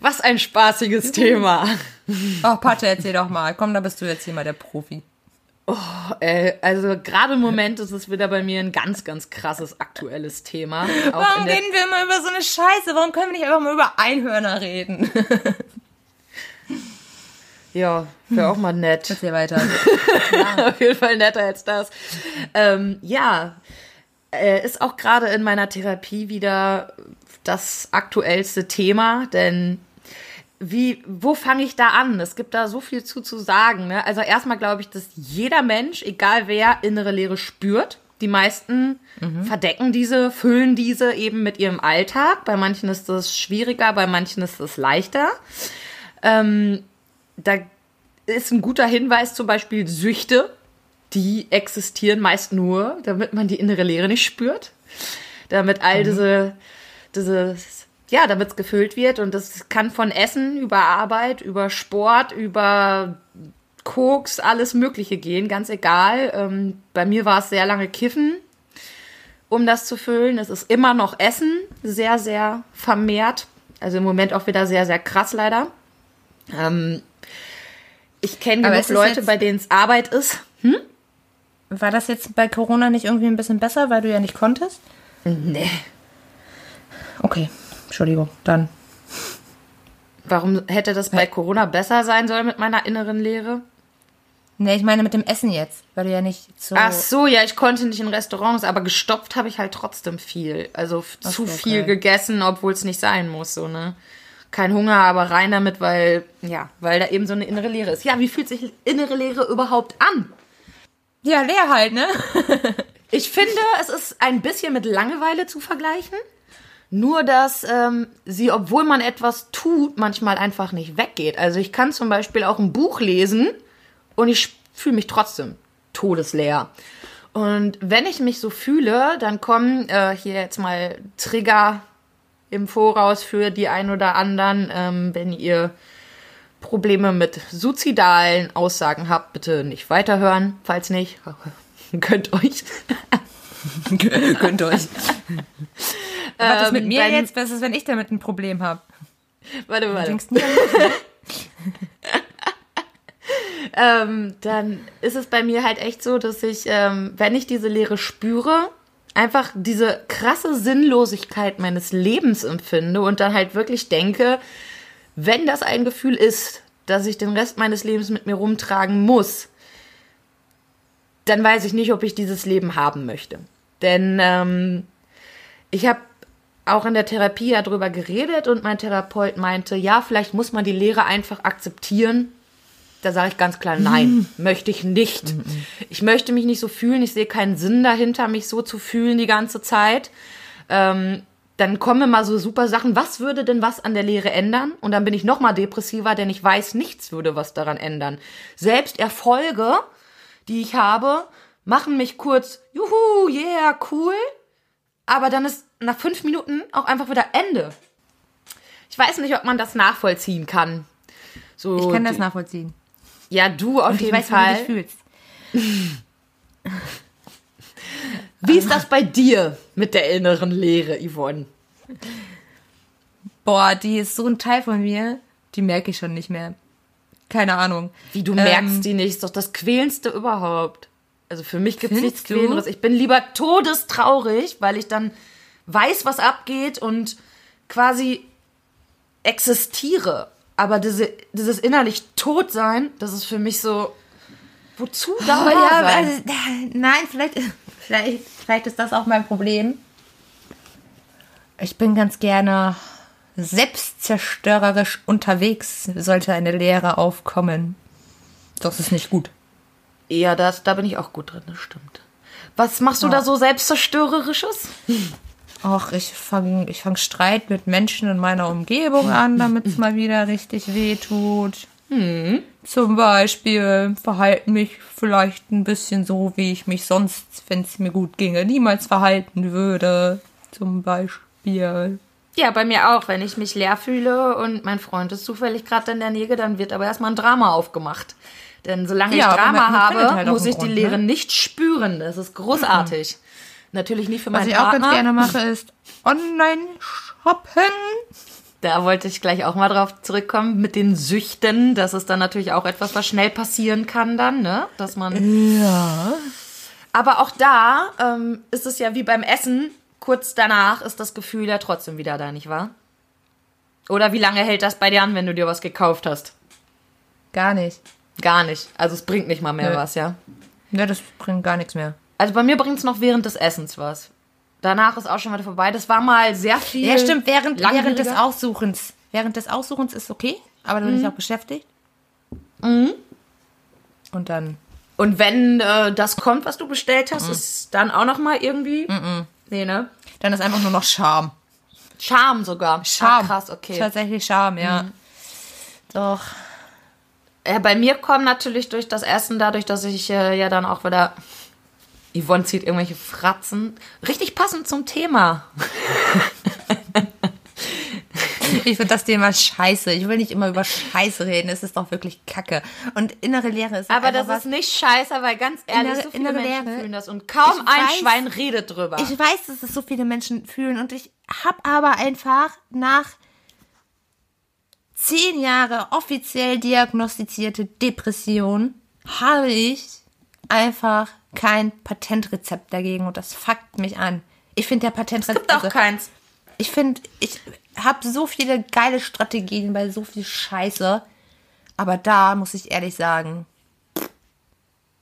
Was ein spaßiges Thema. Oh, Patte, erzähl doch mal. Komm, da bist du jetzt hier mal der Profi. Äh, also gerade im Moment ist es wieder bei mir ein ganz, ganz krasses aktuelles Thema. Auch Warum reden wir immer über so eine Scheiße? Warum können wir nicht einfach mal über Einhörner reden? Ja, wäre auch mal nett. Erzähl weiter. Auf jeden Fall netter als das. Ähm, ja, äh, ist auch gerade in meiner Therapie wieder das aktuellste Thema, denn wie, wo fange ich da an? Es gibt da so viel zu zu sagen. Ne? Also erstmal glaube ich, dass jeder Mensch, egal wer, innere Leere spürt. Die meisten verdecken diese, füllen diese eben mit ihrem Alltag. Bei manchen ist das schwieriger, bei manchen ist es leichter. Ähm, da ist ein guter Hinweis zum Beispiel Süchte, die existieren meist nur, damit man die innere Leere nicht spürt, damit all diese, diese, ja, damit es gefüllt wird und das kann von Essen über Arbeit, über Sport, über Koks, alles Mögliche gehen, ganz egal. Ähm, bei mir war es sehr lange Kiffen, um das zu füllen. Es ist immer noch Essen, sehr, sehr vermehrt. Also im Moment auch wieder sehr, sehr krass leider. Ähm, ich kenne genug Leute, bei denen es Arbeit ist. War das jetzt bei Corona nicht irgendwie ein bisschen besser, weil du ja nicht konntest? Nee. Okay, Entschuldigung, dann. Warum hätte das bei Corona besser sein sollen mit meiner inneren Leere? Nee, ich meine mit dem Essen jetzt, weil du ja nicht so. Ach so, ja, ich konnte nicht in Restaurants, aber gestopft habe ich halt trotzdem viel. Also f- zu Okay, viel gegessen, obwohl es nicht sein muss, so, ne? kein Hunger, aber rein damit, weil, ja, weil da eben so eine innere Leere ist. Ja, wie fühlt sich innere Leere überhaupt an? Ja, leer halt, ne? Ich finde, es ist ein bisschen mit Langeweile zu vergleichen. Nur, dass ähm, sie, obwohl man etwas tut, manchmal einfach nicht weggeht. Also ich kann zum Beispiel auch ein Buch lesen und ich fühle mich trotzdem todesleer. Und wenn ich mich so fühle, dann kommen äh, hier jetzt mal Trigger im Voraus für die ein oder anderen. Ähm, wenn ihr Probleme mit suizidalen Aussagen habt, bitte nicht weiterhören. Falls nicht, könnt euch. Könnt euch. Was ist mit Ähm, mir wenn- jetzt? Was ist, wenn ich damit ein Problem habe? Warte, warte. Denkst du nicht? ähm, dann ist es bei mir halt echt so, dass ich, ähm, wenn ich diese Leere spüre, einfach diese krasse Sinnlosigkeit meines Lebens empfinde und dann halt wirklich denke, wenn das ein Gefühl ist, dass ich den Rest meines Lebens mit mir rumtragen muss, dann weiß ich nicht, ob ich dieses Leben haben möchte. Denn ähm, ich habe auch in der Therapie ja drüber geredet und mein Therapeut meinte, ja, vielleicht muss man die Lehre einfach akzeptieren. Da sage ich ganz klar, nein, möchte ich nicht. Ich möchte mich nicht so fühlen, ich sehe keinen Sinn dahinter, mich so zu fühlen die ganze Zeit. Ähm, dann kommen immer so super Sachen, was würde denn was an der Lehre ändern? Und dann bin ich noch mal depressiver, denn ich weiß, nichts würde was daran ändern. Selbst Erfolge, die ich habe, machen mich kurz, juhu, yeah, cool, aber dann ist nach fünf Minuten auch einfach wieder Ende. Ich weiß nicht, ob man das nachvollziehen kann. So Ich kann das nachvollziehen. Ja, du auf Und ich jeden weiß, wie du Fall. dich fühlst. Wie ist das bei dir mit der inneren Leere, Yvonne? Boah, die ist so ein Teil von mir, die merke ich schon nicht mehr. Keine Ahnung. Wie du Ähm, merkst die nicht, ist doch das quälendste überhaupt. Also für mich gibt es nichts quälenderes. Ich bin lieber todestraurig, weil ich dann weiß, was abgeht und quasi existiere. Aber diese, dieses innerlich Todsein, das ist für mich so, wozu da Aber ja, sein? also, nein, vielleicht, vielleicht, vielleicht ist das auch mein Problem. Ich bin ganz gerne selbstzerstörerisch unterwegs, sollte eine Lehre aufkommen. Das ist nicht gut. Ja, das, da bin ich auch gut drin, das stimmt. Was machst du da so selbstzerstörerisches? Ach, ich fange ich fang Streit mit Menschen in meiner Umgebung an, damit es mal wieder richtig weh tut. Zum Beispiel verhalten mich vielleicht ein bisschen so, wie ich mich sonst, wenn es mir gut ginge, niemals verhalten würde. Zum Beispiel. Ja, bei mir auch. Wenn ich mich leer fühle und mein Freund ist zufällig gerade in der Nähe, dann wird aber erstmal ein Drama aufgemacht. Denn solange Ja, ich Drama man- man habe, halt muss ich die Grund, Leere ne? nicht spüren. Das ist großartig. Natürlich nicht für Was meinen ich auch Partner. ganz gerne mache, ist Online-Shoppen. Da wollte ich gleich auch mal drauf zurückkommen mit den Süchten. Das ist dann natürlich auch etwas, was schnell passieren kann dann, ne? Dass man. Ja. Aber auch da ähm, ist es ja wie beim Essen. Kurz danach ist das Gefühl ja trotzdem wieder da, nicht wahr? Oder wie lange hält das bei dir an, wenn du dir was gekauft hast? Gar nicht. Gar nicht. Also es bringt nicht mal mehr Nö. was, ja. Ja, das bringt gar nichts mehr. Also bei mir bringt es noch während des Essens was. Danach ist auch schon wieder vorbei. Das war mal sehr viel. Ja, stimmt, während, während des. Aussuchens. Während des Aussuchens ist okay, aber dann bin ich auch beschäftigt. Und dann. Und wenn äh, das kommt, was du bestellt hast, ist dann auch noch mal irgendwie. Nee, ne? Dann ist einfach nur noch Scham. Charme sogar. Scham. Ah, krass, okay. Tatsächlich Scham, ja. Doch. Ja, bei mir kommt natürlich durch das Essen, dadurch, dass ich äh, ja dann auch wieder. Yvonne zieht irgendwelche Fratzen. Richtig passend zum Thema. Ich finde das Thema scheiße. Ich will nicht immer über Scheiße reden. Es ist doch wirklich Kacke. Und innere Leere ist Aber das was. ist nicht scheiße, weil ganz ehrlich, Innere- so viele Menschen Leere. fühlen das und kaum Ich ein weiß- Schwein redet drüber. Ich weiß, dass es so viele Menschen fühlen und ich habe aber einfach nach zehn Jahre offiziell diagnostizierte Depression habe ich einfach kein Patentrezept dagegen und das fuckt mich an. Ich finde der Patentrezept. gibt auch keins. Ich finde, ich habe so viele geile Strategien bei so viel Scheiße, aber da muss ich ehrlich sagen,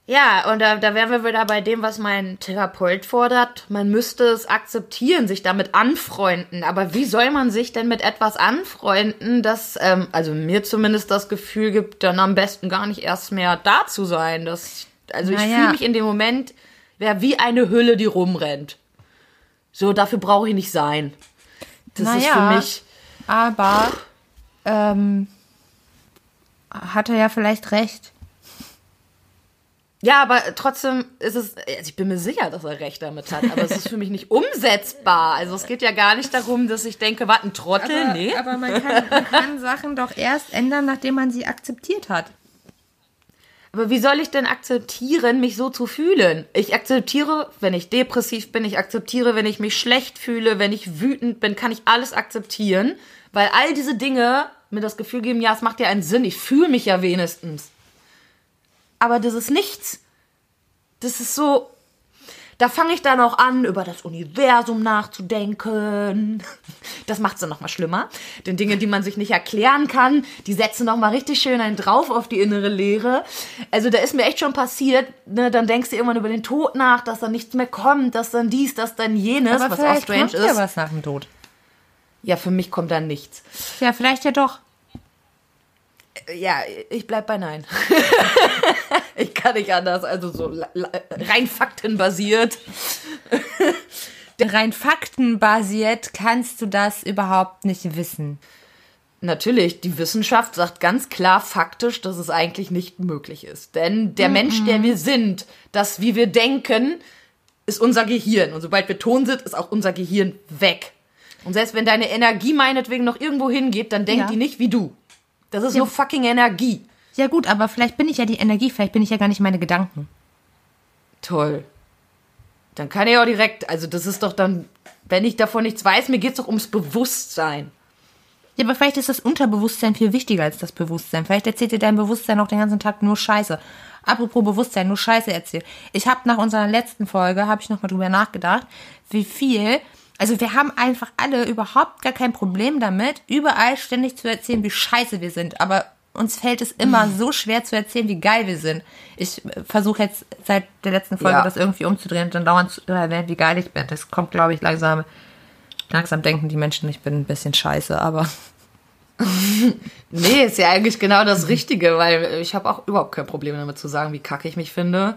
Ja, und da, da wären wir wieder bei dem, was mein Therapeut fordert. Man müsste es akzeptieren, sich damit anfreunden. Aber wie soll man sich denn mit etwas anfreunden, das, ähm, also mir zumindest das Gefühl gibt, dann am besten gar nicht erst mehr da zu sein. Das, also ich Naja. fühle mich in dem Moment ja, wie eine Hülle, die rumrennt. So, dafür brauche ich nicht sein. Das ist für Naja. mich. Aber ähm, hat er ja vielleicht recht. Ja, aber trotzdem ist es, also ich bin mir sicher, dass er recht damit hat, aber es ist für mich nicht umsetzbar. Also es geht ja gar nicht darum, dass ich denke, was ein Trottel, aber, nee. aber man kann, man kann Sachen doch erst ändern, nachdem man sie akzeptiert hat. Aber wie soll ich denn akzeptieren, mich so zu fühlen? Ich akzeptiere, wenn ich depressiv bin, ich akzeptiere, wenn ich mich schlecht fühle, wenn ich wütend bin, kann ich alles akzeptieren, weil all diese Dinge mir das Gefühl geben, ja, es macht ja einen Sinn, ich fühle mich ja wenigstens. Aber das ist nichts. Das ist so, da fange ich dann auch an, über das Universum nachzudenken. Das macht es dann nochmal schlimmer. Denn Dinge, die man sich nicht erklären kann, die setzen nochmal richtig schön einen drauf auf die innere Leere. Also da ist mir echt schon passiert, ne, dann denkst du irgendwann über den Tod nach, dass dann nichts mehr kommt, dass dann dies, dass dann jenes, Aber was auch strange kommt ist. ja was nach dem Tod. Ja, für mich kommt dann nichts. Ja, vielleicht ja doch. Ja, ich bleib bei Nein. kann nicht anders, also so rein faktenbasiert. Rein faktenbasiert kannst du das überhaupt nicht wissen. Natürlich, die Wissenschaft sagt ganz klar faktisch, dass es eigentlich nicht möglich ist. Denn der Mensch, der wir sind, das, wie wir denken, ist unser Gehirn. Und sobald wir tot sind, ist auch unser Gehirn weg. Und selbst wenn deine Energie meinetwegen noch irgendwo hingeht, dann denkt Ja. die nicht wie du. Das ist nur fucking Energie. Ja gut, aber vielleicht bin ich ja die Energie, vielleicht bin ich ja gar nicht meine Gedanken. Toll. Dann kann ich auch direkt, also das ist doch dann, wenn ich davon nichts weiß, mir geht's doch ums Bewusstsein. Ja, aber vielleicht ist das Unterbewusstsein viel wichtiger als das Bewusstsein. Vielleicht erzählt dir dein Bewusstsein auch den ganzen Tag nur Scheiße. Apropos Bewusstsein, nur Scheiße erzählt. Ich habe nach unserer letzten Folge, habe ich nochmal drüber nachgedacht, wie viel, also wir haben einfach alle überhaupt gar kein Problem damit, überall ständig zu erzählen, wie scheiße wir sind. Aber uns fällt es immer so schwer zu erzählen, wie geil wir sind. Ich versuche jetzt seit der letzten Folge Ja. das irgendwie umzudrehen und dann dauernd zu erwähnen, wie geil ich bin. Das kommt, glaube ich, langsam Langsam denken die Menschen, ich bin ein bisschen scheiße, aber Nee, ist ja eigentlich genau das Richtige, weil ich habe auch überhaupt kein Problem damit zu sagen, wie kacke ich mich finde,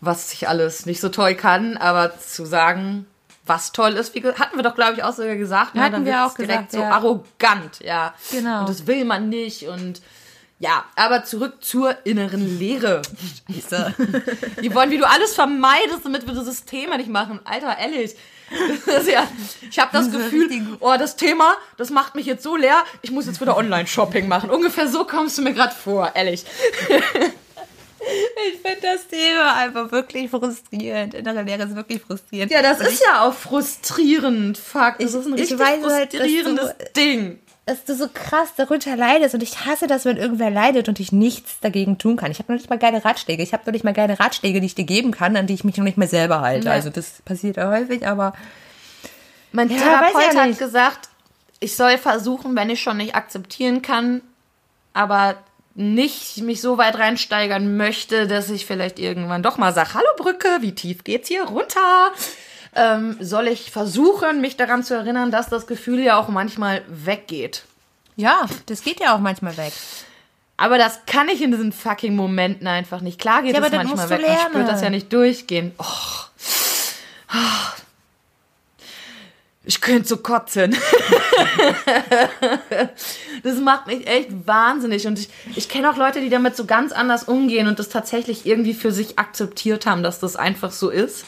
was ich alles nicht so toll kann, aber zu sagen, was toll ist, wie hatten wir doch, glaube ich, auch sogar gesagt. Ne? Hatten Dann wir auch direkt gesagt, so ja. arrogant, ja. Genau. Und das will man nicht und ja, aber zurück zur inneren Leere. Scheiße. Yvonne, wie du alles vermeidest, damit wir dieses Thema nicht machen. Alter, ehrlich. Ja, ich habe das Gefühl, oh, das Thema, das macht mich jetzt so leer, ich muss jetzt wieder Online-Shopping machen. Ungefähr so kommst du mir gerade vor, ehrlich. Ich finde das Thema einfach wirklich frustrierend. Innere Lehre ist wirklich frustrierend. Ja, das Und ist ja auch frustrierend. Fuck, das Ich- ist ein ich richtig weiß halt, frustrierendes du- Ding. Dass du so krass darunter leidest und ich hasse das, wenn irgendwer leidet und ich nichts dagegen tun kann. Ich habe noch nicht mal geile Ratschläge. Ich habe noch nicht mal geile Ratschläge, die ich dir geben kann, an die ich mich noch nicht mehr selber halte. Ja. Also das passiert ja häufig, aber Mein Ja, Therapeut ja hat gesagt, ich soll versuchen, wenn ich schon nicht akzeptieren kann, aber nicht mich so weit reinsteigern möchte, dass ich vielleicht irgendwann doch mal sage, hallo Brücke, wie tief geht's hier runter? Ähm, soll ich versuchen, mich daran zu erinnern, dass das Gefühl ja auch manchmal weggeht. ja, das geht ja auch manchmal weg. Aber das kann ich in diesen fucking Momenten einfach nicht. Klar geht Ja, das manchmal weg. Man spürt das ja nicht durchgehen. Oh. Ich könnte so kotzen. das macht mich echt wahnsinnig. Und ich, ich kenne auch Leute, die damit so ganz anders umgehen und das tatsächlich irgendwie für sich akzeptiert haben, dass das einfach so ist.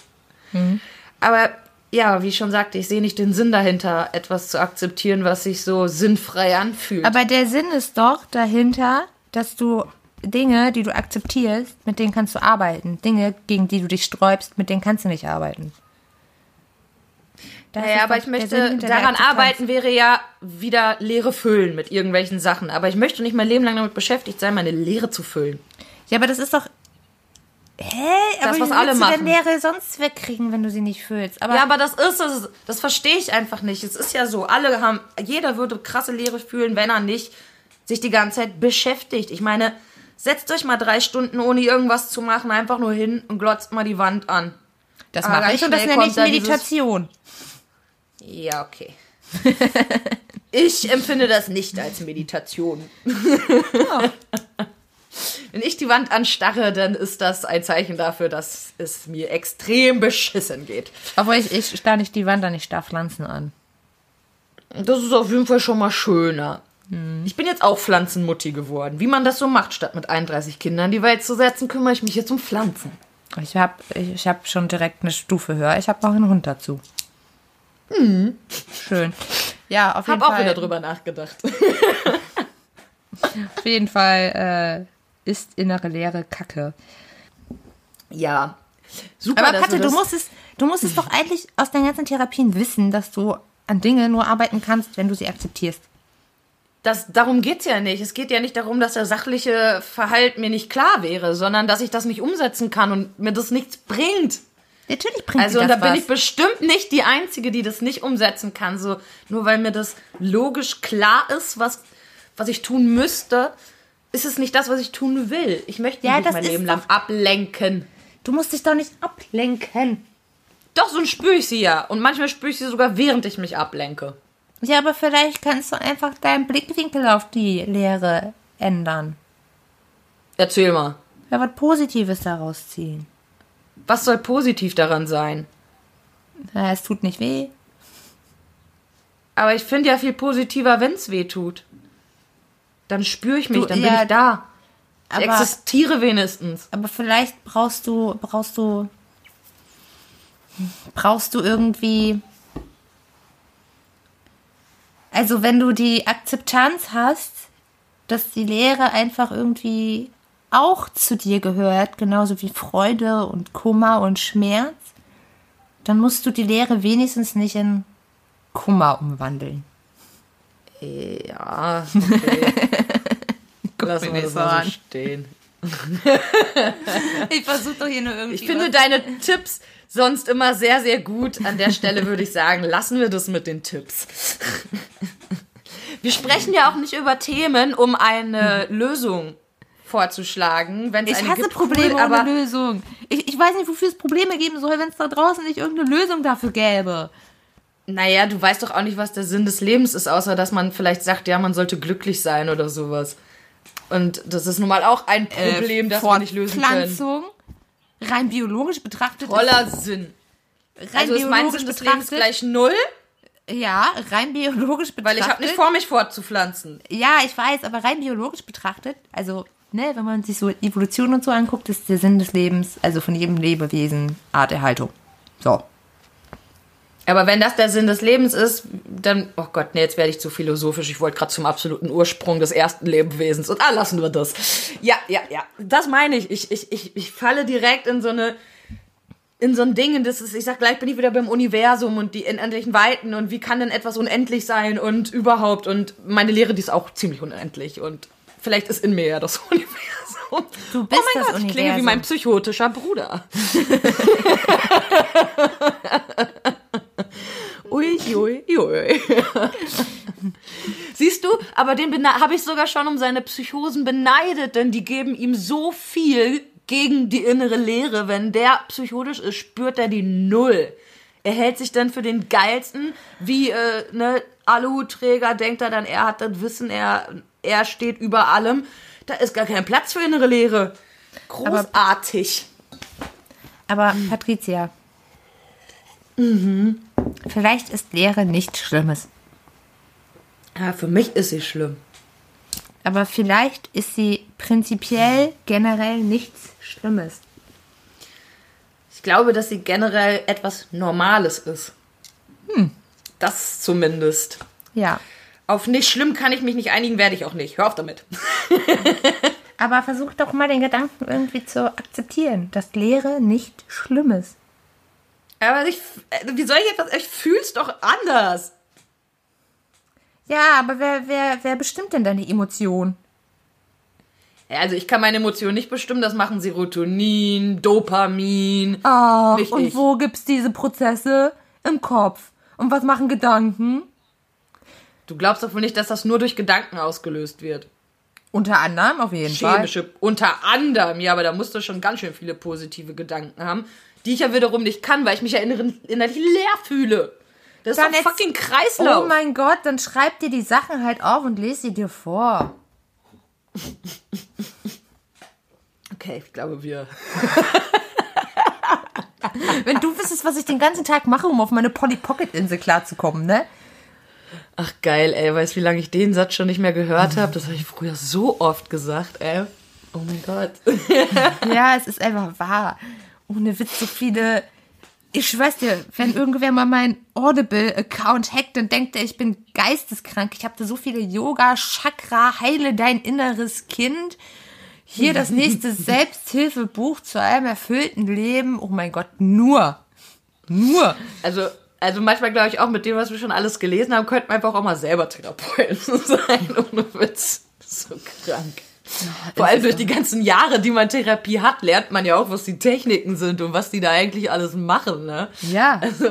Mhm. Aber ja, wie ich schon sagte, ich sehe nicht den Sinn dahinter, etwas zu akzeptieren, was sich so sinnfrei anfühlt. Aber der Sinn ist doch dahinter, dass du Dinge, die du akzeptierst, mit denen kannst du arbeiten. Dinge, gegen die du dich sträubst, mit denen kannst du nicht arbeiten. Das Naja, aber ich möchte daran arbeiten, wäre ja wieder Leere füllen mit irgendwelchen Sachen. Aber ich möchte nicht mein Leben lang damit beschäftigt sein, meine Leere zu füllen. Ja, aber das ist doch. Hä? aber was alle willst du denn machen. Leere sonst wegkriegen, wenn du sie nicht füllst? Aber ja, aber das ist es. Das verstehe ich einfach nicht. Es ist ja so, alle haben, jeder würde krasse Leere fühlen, wenn er nicht sich die ganze Zeit beschäftigt. Ich meine, Setzt euch mal drei Stunden ohne irgendwas zu machen, einfach nur hin und glotzt mal die Wand an. Das Aber mache ich und das nenne ich Meditation. Ja, okay. ich empfinde das nicht als Meditation. Wenn ich die Wand anstarre, dann ist das ein Zeichen dafür, dass es mir extrem beschissen geht. Obwohl ich, ich starr nicht die Wand an, ich starr Pflanzen an. Das ist auf jeden Fall schon mal schöner. Ich bin jetzt auch Pflanzenmutti geworden. Wie man das so macht, statt mit 31 Kindern in die Welt zu setzen, kümmere ich mich jetzt um Pflanzen. Ich habe ich, ich hab schon direkt eine Stufe höher. Ich habe noch einen Hund dazu. Schön. Ja, auf jeden Hab auch Fall. wieder drüber nachgedacht. Auf jeden Fall äh, ist innere Leere Kacke. Ja. Super, Aber Katja, wir du das- musst es, du musst es doch eigentlich aus deinen ganzen Therapien wissen, dass du an Dinge nur arbeiten kannst, wenn du sie akzeptierst. Das, darum geht's ja nicht. Es geht ja nicht darum, dass der sachliche Verhalt mir nicht klar wäre, sondern dass ich das nicht umsetzen kann und mir das nichts bringt. Natürlich bringt Also, dir und da das bin was. ich bestimmt nicht die Einzige, die das nicht umsetzen kann. So, nur weil mir das logisch klar ist, was, was ich tun müsste, ist es nicht das, was ich tun will. Ich möchte Ja, nicht mein Leben lang ablenken. Du musst dich doch nicht ablenken. Doch, so spüre ich sie ja. Und manchmal spüre ich sie sogar, während ich mich ablenke. Ja, aber vielleicht kannst du einfach deinen Blickwinkel auf die Lehre ändern. Erzähl mal. Ja, was Positives daraus ziehen. Was soll positiv daran sein? Ja, es tut nicht weh. Aber ich finde ja viel positiver, wenn es weh tut. Dann spüre ich mich, Du, dann ja, bin ich da. Ich existiere wenigstens. Aber vielleicht brauchst du, brauchst du, brauchst du irgendwie, also wenn du die Akzeptanz hast, dass die Lehre einfach irgendwie auch zu dir gehört, genauso wie Freude und Kummer und Schmerz, dann musst du die Lehre wenigstens nicht in Kummer umwandeln. Ja, okay. Wir mir das so mal so stehen. Ich versuche doch hier nur irgendwie. Ich finde deine Tipps sonst immer sehr, sehr gut. An der Stelle würde ich sagen, lassen wir das mit den Tipps. Wir sprechen ja auch nicht über Themen, um eine Lösung vorzuschlagen. Wenn es Ich eine hasse gibt, Probleme cool, aber Lösung. Ich, ich weiß nicht, wofür es Probleme geben soll, wenn es da draußen nicht irgendeine Lösung dafür gäbe. Naja, du weißt doch auch nicht, was der Sinn des Lebens ist, außer dass man vielleicht sagt, ja, man sollte glücklich sein oder sowas. Und das ist nun mal auch ein Problem, das wir nicht lösen können. Fortpflanzung, rein biologisch betrachtet. Voller Sinn. rein Also ist mein biologisch Sinn des Lebens betrachtet. gleich null, Ja, rein biologisch betrachtet. weil ich habe nicht vor, mich fortzupflanzen. Ja, ich weiß, aber rein biologisch betrachtet, also, ne, wenn man sich so Evolution und so anguckt, ist der Sinn des Lebens, also von jedem Lebewesen, Arterhaltung. So. Aber wenn das der Sinn des Lebens ist, dann, oh Gott, nee, jetzt werde ich zu philosophisch. Ich wollte gerade zum absoluten Ursprung des ersten Lebewesens. Und ah, lassen wir das. Ja, ja, ja. Das meine ich. Ich, ich, ich, ich falle direkt in so eine, in so ein Ding. Und das ist, ich sag gleich bin ich wieder beim Universum und die unendlichen Weiten und wie kann denn etwas unendlich sein und überhaupt. Und meine Lehre, die ist auch ziemlich unendlich. Und vielleicht ist in mir ja das Universum. Du bist oh mein das Gott, ich klinge wie Universum. mein psychotischer Bruder. Ui, ui, ui. Siehst du, aber den habe ich sogar schon um seine Psychosen beneidet, denn die geben ihm so viel gegen die innere Leere. Wenn der psychotisch ist, spürt er die Null. Er hält sich dann für den geilsten, wie äh, ne Aluhutträger, denkt er dann, er hat das Wissen, er, er steht über allem. Da ist gar kein Platz für innere Leere. Großartig. Aber Patricia. Mhm. Vielleicht ist Lehre nichts Schlimmes. Ja, für mich ist sie schlimm. Aber vielleicht ist sie prinzipiell generell nichts Schlimmes. Ich glaube, dass sie generell etwas Normales ist. Hm. Das zumindest. Ja. Auf nicht schlimm kann ich mich nicht einigen, werde ich auch nicht. Hör auf damit. Aber versuch doch mal den Gedanken irgendwie zu akzeptieren, dass Lehre nicht schlimm ist. Aber ich, äh, wie soll ich etwas, ich fühl's doch anders. Ja, aber wer, wer, wer bestimmt denn deine Emotion? Ja, also ich kann meine Emotionen nicht bestimmen, das machen Serotonin, Dopamin. Ach, Nicht und wo gibt's diese Prozesse? Im Kopf. Und was machen Gedanken? Du glaubst doch wohl nicht, dass das nur durch Gedanken ausgelöst wird. Unter anderem, auf jeden Fall. Chemische, unter anderem, ja, aber da musst du schon ganz schön viele positive Gedanken haben, die ich ja wiederum nicht kann, weil ich mich ja innerlich leer fühle. Das ist Dann doch ein jetzt- fucking Kreislauf. Oh mein Gott, dann schreib dir die Sachen halt auf und lese sie dir vor. okay, ich glaube, wir. Wenn du wüsstest, was ich den ganzen Tag mache, um auf meine Polly Pocket Insel klarzukommen, ne? Ach geil, ey, weißt du, wie lange ich den Satz schon nicht mehr gehört habe? Das habe ich früher so oft gesagt, ey. Oh mein Gott. Ja, es ist einfach wahr. Ohne Witz, so viele. Ich schwör's dir, wenn irgendwer mal meinen Audible-Account hackt, dann denkt er, ich bin geisteskrank. Ich habe da so viele Yoga, Chakra, heile dein inneres Kind. Hier das nächste Selbsthilfebuch zu einem erfüllten Leben. Oh mein Gott, nur. Nur. Also, also manchmal glaube ich auch, mit dem, was wir schon alles gelesen haben, könnten wir einfach auch mal selber Therapeuten sein, ohne Witz. So krank. Vor allem durch die ganzen Jahre, die man Therapie hat, lernt man ja auch, was die Techniken sind und was die da eigentlich alles machen, ne? Ja. Also,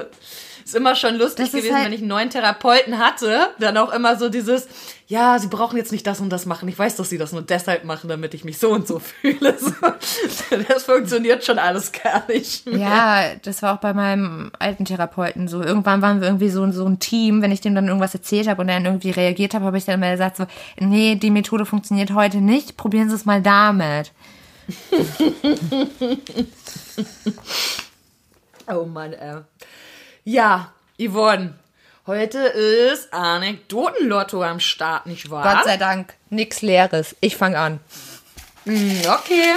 ist immer schon lustig gewesen, halt- wenn ich einen neuen Therapeuten hatte, dann auch immer so dieses, ja, sie brauchen jetzt nicht das und das machen. Ich weiß, dass sie das nur deshalb machen, damit ich mich so und so fühle. Das funktioniert schon alles gar nicht. mehr. Ja, das war auch bei meinem alten Therapeuten so. Irgendwann waren wir irgendwie so, so ein Team, wenn ich dem dann irgendwas erzählt habe und er dann irgendwie reagiert habe, habe ich dann immer gesagt so, nee, die Methode funktioniert heute nicht, probieren Sie es mal damit. Oh Mann, ey. Ja, Yvonne, heute ist Anekdotenlotto am Start, nicht wahr? Gott sei Dank, nix Leeres. Ich fange an. Hm, Okay.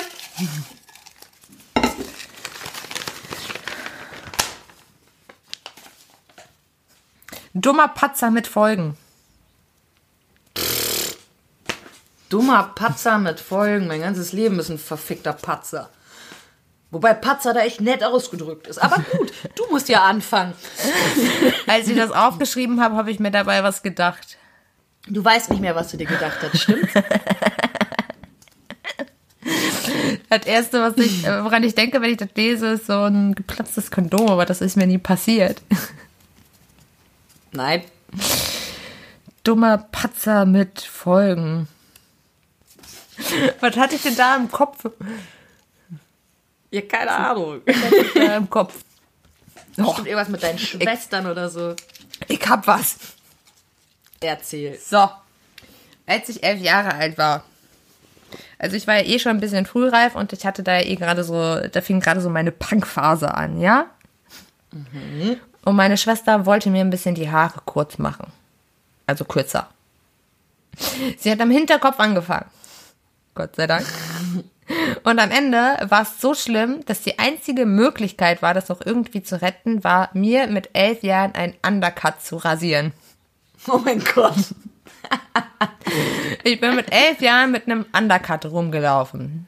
Dummer Patzer mit Folgen. Dummer Patzer mit Folgen. Mein ganzes Leben ist ein verfickter Patzer. Wobei Patzer da echt nett ausgedrückt ist. Aber gut, du musst ja anfangen. Als ich das aufgeschrieben habe, habe ich mir dabei was gedacht. Du weißt nicht mehr, was du dir gedacht hast, stimmt? Das erste, was ich, woran ich denke, wenn ich das lese, ist so ein geplatztes Kondom, aber das ist mir nie passiert. Nein. Dummer Patzer mit Folgen. Was hatte ich denn da im Kopf? Ja, keine Ahnung. Da im Kopf. Oh, Stimmt irgendwas mit deinen Schwestern oder so. ich hab was. Erzähl. So. Als ich elf Jahre alt war. Also ich war ja eh schon ein bisschen frühreif und ich hatte da ja eh gerade so, da fing gerade so meine Punkphase an, ja? Und meine Schwester wollte mir ein bisschen die Haare kurz machen. Also kürzer. Sie hat am Hinterkopf angefangen. Gott sei Dank. Und am Ende war es so schlimm, dass die einzige Möglichkeit war, das noch irgendwie zu retten, war, mir mit elf Jahren ein Undercut zu rasieren. Oh mein Gott. Ich bin mit elf Jahren mit einem Undercut rumgelaufen.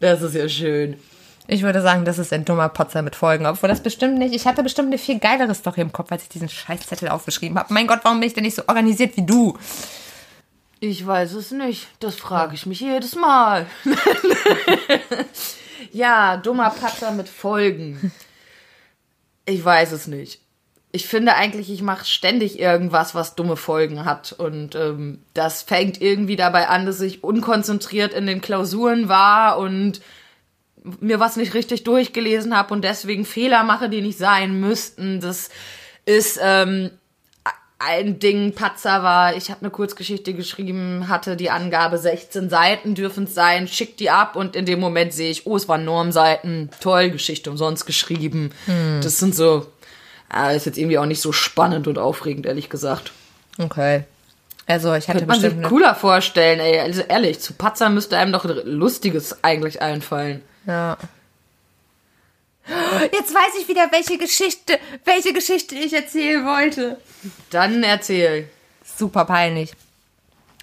Das ist ja schön. Ich würde sagen, das ist ein dummer Potzer mit Folgen. Obwohl das bestimmt nicht. Ich hatte bestimmt eine viel geilere Story im Kopf, als ich diesen Scheißzettel aufgeschrieben habe. Mein Gott, warum bin ich denn nicht so organisiert wie du? Ich weiß es nicht. Das frage ich mich jedes Mal. ja, dummer Patzer mit Folgen. Ich weiß es nicht. Ich finde eigentlich, ich mache ständig irgendwas, was dumme Folgen hat. Und ähm, das fängt irgendwie dabei an, dass ich unkonzentriert in den Klausuren war und mir was nicht richtig durchgelesen habe und deswegen Fehler mache, die nicht sein müssten. Das ist ähm, ein Ding, Patzer war, ich habe eine Kurzgeschichte geschrieben, hatte die Angabe 16 Seiten dürfen es sein, schick die ab und in dem Moment sehe ich, oh, es waren Normseiten, toll, Geschichte umsonst geschrieben. Das sind so, ah, ist jetzt irgendwie auch nicht so spannend und aufregend, ehrlich gesagt. Okay. Also ich hatte Könnte man sich cooler vorstellen, ey. Also ehrlich, zu Patzer müsste einem doch Lustiges eigentlich einfallen. ja. Jetzt weiß ich wieder, welche Geschichte, welche Geschichte ich erzählen wollte. Dann erzähl. Super peinlich.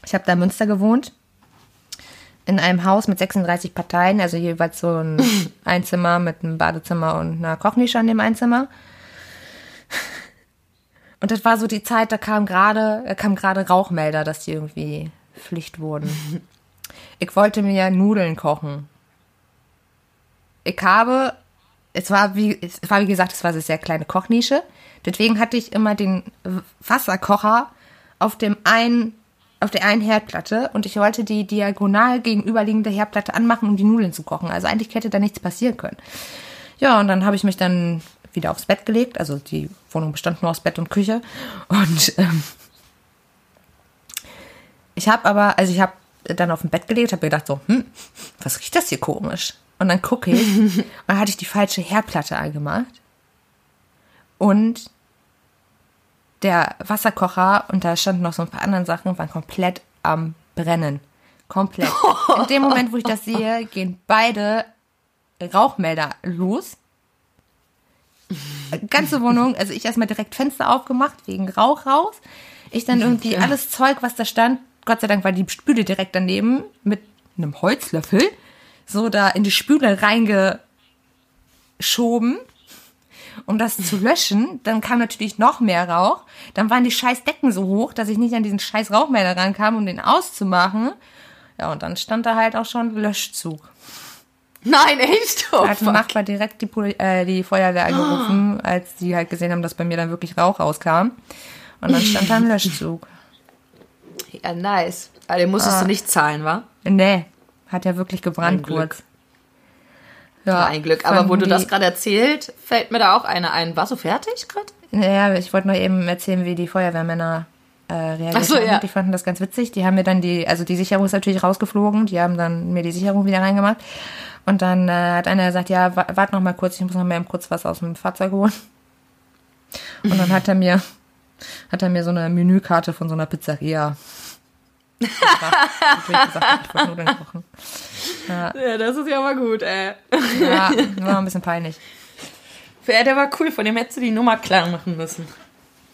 Ich habe da in Münster gewohnt. In einem Haus mit 36 Parteien, also jeweils so ein Einzimmer mit einem Badezimmer und einer Kochnische an dem Einzimmer. Und das war so die Zeit, da kam gerade, da kam gerade Rauchmelder, dass die irgendwie Pflicht wurden. Ich wollte mir ja Nudeln kochen. Ich habe, es war wie, es war wie gesagt, es war eine sehr kleine Kochnische. Deswegen hatte ich immer den Wasserkocher auf dem einen auf der einen Herdplatte und ich wollte die diagonal gegenüberliegende Herdplatte anmachen, um die Nudeln zu kochen. Also eigentlich hätte da nichts passieren können. Ja, und dann habe ich mich dann wieder aufs Bett gelegt. Also die Wohnung bestand nur aus Bett und Küche. Und ähm, ich habe aber, also ich habe dann auf dem Bett gelegt, habe gedacht so, hm, was riecht das hier komisch? Und dann gucke ich und dann hatte ich die falsche Herdplatte angemacht. Und der Wasserkocher und da standen noch so ein paar andere Sachen, waren komplett am Brennen. Komplett. In dem Moment, wo ich das sehe, gehen beide Rauchmelder los. Ganze Wohnung, also ich erstmal direkt Fenster aufgemacht, wegen Rauch raus. Ich dann irgendwie alles Zeug, was da stand, Gott sei Dank war die Spüle direkt daneben, mit einem Holzlöffel, so da in die Spüle reingeschoben um das zu löschen. Dann kam natürlich noch mehr Rauch. Dann waren die scheiß Decken so hoch, dass ich nicht an diesen scheiß Rauchmelder rankam, um den auszumachen. Ja, und dann stand da halt auch schon Löschzug. Nein, echt? Oh, da hat ein Nachbar direkt die, Poli äh, die Feuerwehr angerufen, oh. als die halt gesehen haben, dass bei mir dann wirklich Rauch rauskam. Und dann stand da ein Löschzug. Ja, nice. Aber den musstest ah. du nicht zahlen, wa? Nee, hat ja wirklich gebrannt kurz. Ja, ein Glück. Aber wo du das gerade erzählt, fällt mir da auch eine ein. Warst du fertig gerade? Naja, ich wollte nur eben erzählen, wie die Feuerwehrmänner äh, reagiert so, haben. Ja. Die fanden das ganz witzig. Die haben mir dann die, also die Sicherung ist natürlich rausgeflogen. Die haben dann mir die Sicherung wieder reingemacht. Und dann äh, hat einer gesagt, ja, warte noch mal kurz, ich muss noch mal kurz was aus dem Fahrzeug holen. Und dann hat er mir, hat er mir so eine Menükarte von so einer Pizzeria gesagt, ich Nudeln kochen. Ja. ja, das ist ja mal gut, ey. Ja, war ein bisschen peinlich. Ja, der war cool, von dem hättest du die Nummer klar machen müssen.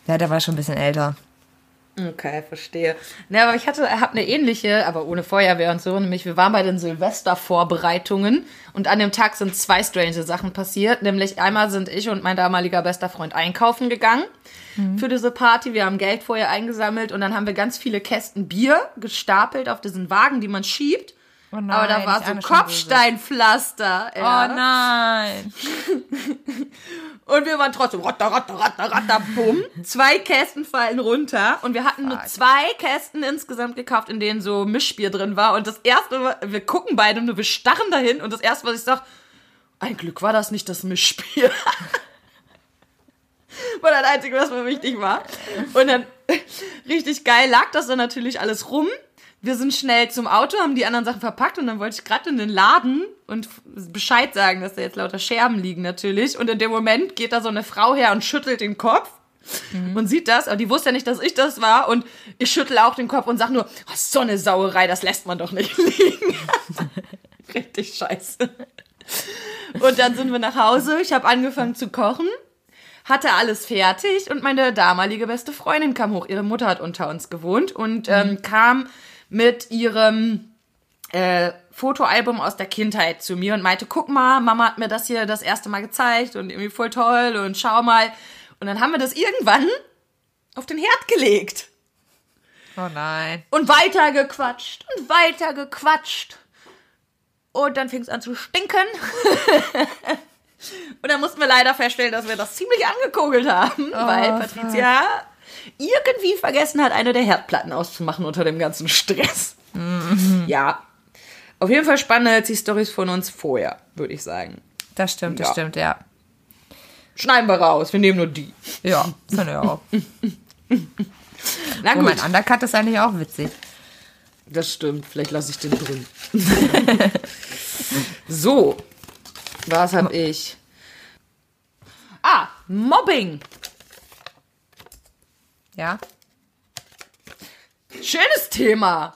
Ja, der war schon ein bisschen älter. Okay, verstehe. Ne, aber ich hatte, habe eine ähnliche, aber ohne Feuerwehr und so. Nämlich, wir waren bei den Silvestervorbereitungen und an dem Tag sind zwei strange Sachen passiert. Nämlich einmal sind ich und mein damaliger bester Freund einkaufen gegangen mhm. für diese Party. Wir haben Geld vorher eingesammelt und dann haben wir ganz viele Kästen Bier gestapelt auf diesen Wagen, die man schiebt. Oh nein, aber da war so Kopfsteinpflaster. Ja. Oh nein. und wir waren trotzdem ratter, ratter, ratter, ratter, bumm. Zwei Kästen fallen runter und wir hatten Fuck. nur zwei Kästen insgesamt gekauft, in denen so Mischbier drin war. Und das erste, wir gucken beide nur, wir starren dahin und das erste, was ich sag, ein Glück war das nicht das Mischbier. war das Einzige, was mir wichtig war. Und dann, richtig geil, lag das dann natürlich alles rum wir sind schnell zum Auto, haben die anderen Sachen verpackt und dann wollte ich gerade in den Laden und Bescheid sagen, dass da jetzt lauter Scherben liegen natürlich. Und in dem Moment geht da so eine Frau her und schüttelt den Kopf mhm. und sieht das, aber die wusste ja nicht, dass ich das war. Und ich schüttel auch den Kopf und sag nur, oh, so eine Sauerei, das lässt man doch nicht liegen. Richtig scheiße. Und dann sind wir nach Hause. Ich habe angefangen zu kochen hatte alles fertig und meine damalige beste Freundin kam hoch. Ihre Mutter hat unter uns gewohnt und ähm, mhm. kam mit ihrem äh, Fotoalbum aus der Kindheit zu mir und meinte, guck mal, Mama hat mir das hier das erste Mal gezeigt und irgendwie voll toll und schau mal. Und dann haben wir das irgendwann auf den Herd gelegt. Oh nein. Und weiter gequatscht und weiter gequatscht. Und dann fing es an zu stinken. und dann mussten wir leider feststellen, dass wir das ziemlich angekogelt haben, oh, weil Patricia irgendwie vergessen hat, eine der Herdplatten auszumachen unter dem ganzen Stress. Mhm. Ja. Auf jeden Fall spannender als die Stories von uns vorher, würde ich sagen. Das stimmt, das ja. stimmt, ja. Schneiden wir raus, wir nehmen nur die. Ja, finde ich auch. Na gut. Oh, mein Undercut ist eigentlich auch witzig. Das stimmt, vielleicht lasse ich den drin. so, was habe ich? Ah, Mobbing. Ja. Schönes Thema.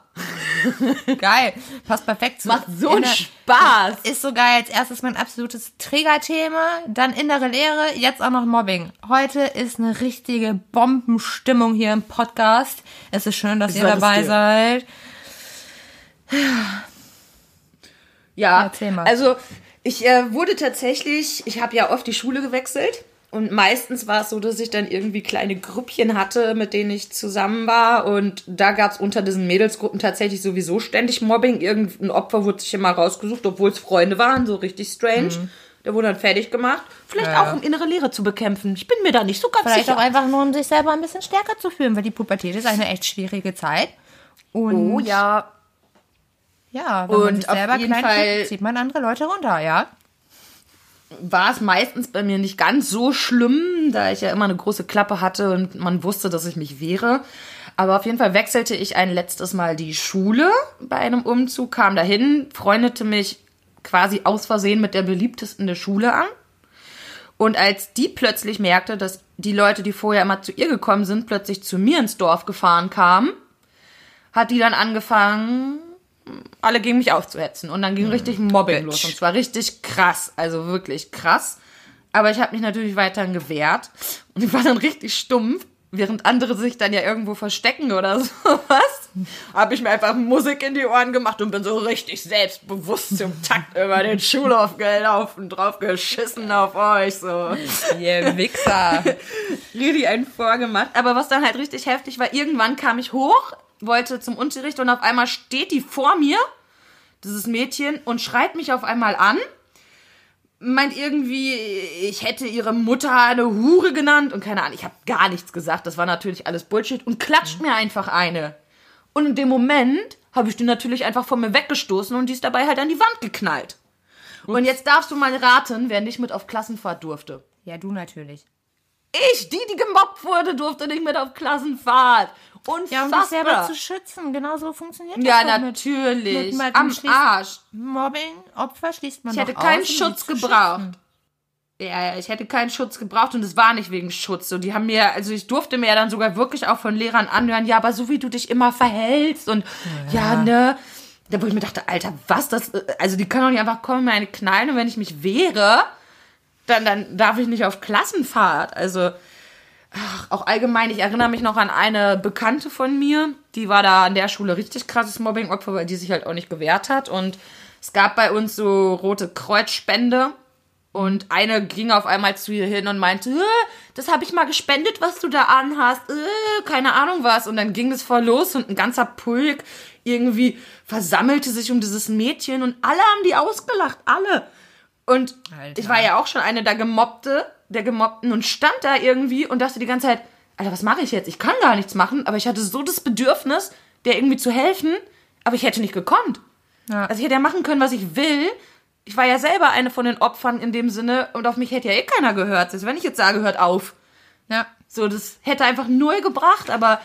Geil. Passt perfekt zu. Macht so einen Spaß. Ist so geil. Als erstes mein absolutes Trägerthema, dann innere Lehre, jetzt auch noch Mobbing. Heute ist eine richtige Bombenstimmung hier im Podcast. Es ist schön, dass Wie ihr dabei seid. Ja, also ich äh, wurde tatsächlich, ich habe ja oft die Schule gewechselt und meistens war es so, dass ich dann irgendwie kleine Grüppchen hatte, mit denen ich zusammen war. Und da gab es unter diesen Mädelsgruppen tatsächlich sowieso ständig Mobbing. Irgendein Opfer wurde sich immer rausgesucht, obwohl es Freunde waren, so richtig strange. Mhm. Der wurde dann fertig gemacht. Vielleicht ja. auch, um innere Leere zu bekämpfen. Ich bin mir da nicht so ganz Vielleicht sicher. Vielleicht auch einfach nur, um sich selber ein bisschen stärker zu fühlen, weil die Pubertät ist eine echt schwierige Zeit. Und Oh ja. ja, wenn man Und sich auf selber jeden klein Fall- zieht man andere Leute runter, ja. War es meistens bei mir nicht ganz so schlimm, da ich ja immer eine große Klappe hatte und man wusste, dass ich mich wehre. Aber auf jeden Fall wechselte ich ein letztes Mal die Schule bei einem Umzug, kam dahin, freundete mich quasi aus Versehen mit der beliebtesten der Schule an. Und als die plötzlich merkte, dass die Leute, die vorher immer zu ihr gekommen sind, plötzlich zu mir ins Dorf gefahren kamen, hat die dann angefangen, alle gegen mich aufzuhetzen. Und dann ging richtig Mobbing Bitch. los. Und zwar richtig krass. Also wirklich krass. Aber ich habe mich natürlich weiterhin gewehrt. Und ich war dann richtig stumpf. Während andere sich dann ja irgendwo verstecken oder sowas, habe ich mir einfach Musik in die Ohren gemacht und bin so richtig selbstbewusst zum Takt über den Schulhof gelaufen, drauf geschissen auf euch, so Ihr Wichser. richtig einen vorgemacht. Aber was dann halt richtig heftig war, irgendwann kam ich hoch, wollte zum Unterricht und auf einmal steht die vor mir, dieses Mädchen, und schreit mich auf einmal an. Meint irgendwie, ich hätte ihre Mutter eine Hure genannt und keine Ahnung, ich habe gar nichts gesagt. Das war natürlich alles Bullshit und klatscht mir einfach eine. Und in dem Moment habe ich die natürlich einfach von mir weggestoßen und die ist dabei halt an die Wand geknallt. Und jetzt darfst du mal raten, wer nicht mit auf Klassenfahrt durfte. Ja, du natürlich. Ich, die, die gemobbt wurde, durfte nicht mit auf Klassenfahrt. Unfassbar. Ja, um dich selber zu schützen. Genau so funktioniert ja, das doch natürlich. mit- mit- Am Arsch. Mobbing, Opfer schließt man Ich hätte keinen aus, Schutz gebraucht. Ja, ja, ich hätte keinen Schutz gebraucht und es war nicht wegen Schutz. So, die haben mir, also ich durfte mir ja dann sogar wirklich auch von Lehrern anhören, ja, aber so wie du dich immer verhältst und ja, ne. Da wo ich mir dachte, Alter, was das, also die können doch nicht einfach kommen, mir eine knallen und wenn ich mich wehre, dann, dann darf ich nicht auf Klassenfahrt. Also, ach, auch allgemein, ich erinnere mich noch an eine Bekannte von mir, die war da an der Schule richtig krasses Mobbing-Opfer, weil die sich halt auch nicht gewehrt hat. Und es gab bei uns so rote Kreuzspende. Und eine ging auf einmal zu ihr hin und meinte, "Äh, das habe ich mal gespendet, was du da anhast. Äh, keine Ahnung was. Und dann ging es voll los und ein ganzer Pulk irgendwie versammelte sich um dieses Mädchen und alle haben die ausgelacht. Alle. Und Alter. ich war ja auch schon eine der Gemobbte, der Gemobbten und stand da irgendwie und dachte die ganze Zeit, Alter, was mache ich jetzt? Ich kann gar nichts machen, aber ich hatte so das Bedürfnis, der irgendwie zu helfen, aber ich hätte nicht gekonnt. Ja. Also ich hätte ja machen können, was ich will. Ich war ja selber eine von den Opfern in dem Sinne und auf mich hätte ja eh keiner gehört. Selbst wenn ich jetzt sage, hört auf. Ja. So, das hätte einfach null gebracht, aber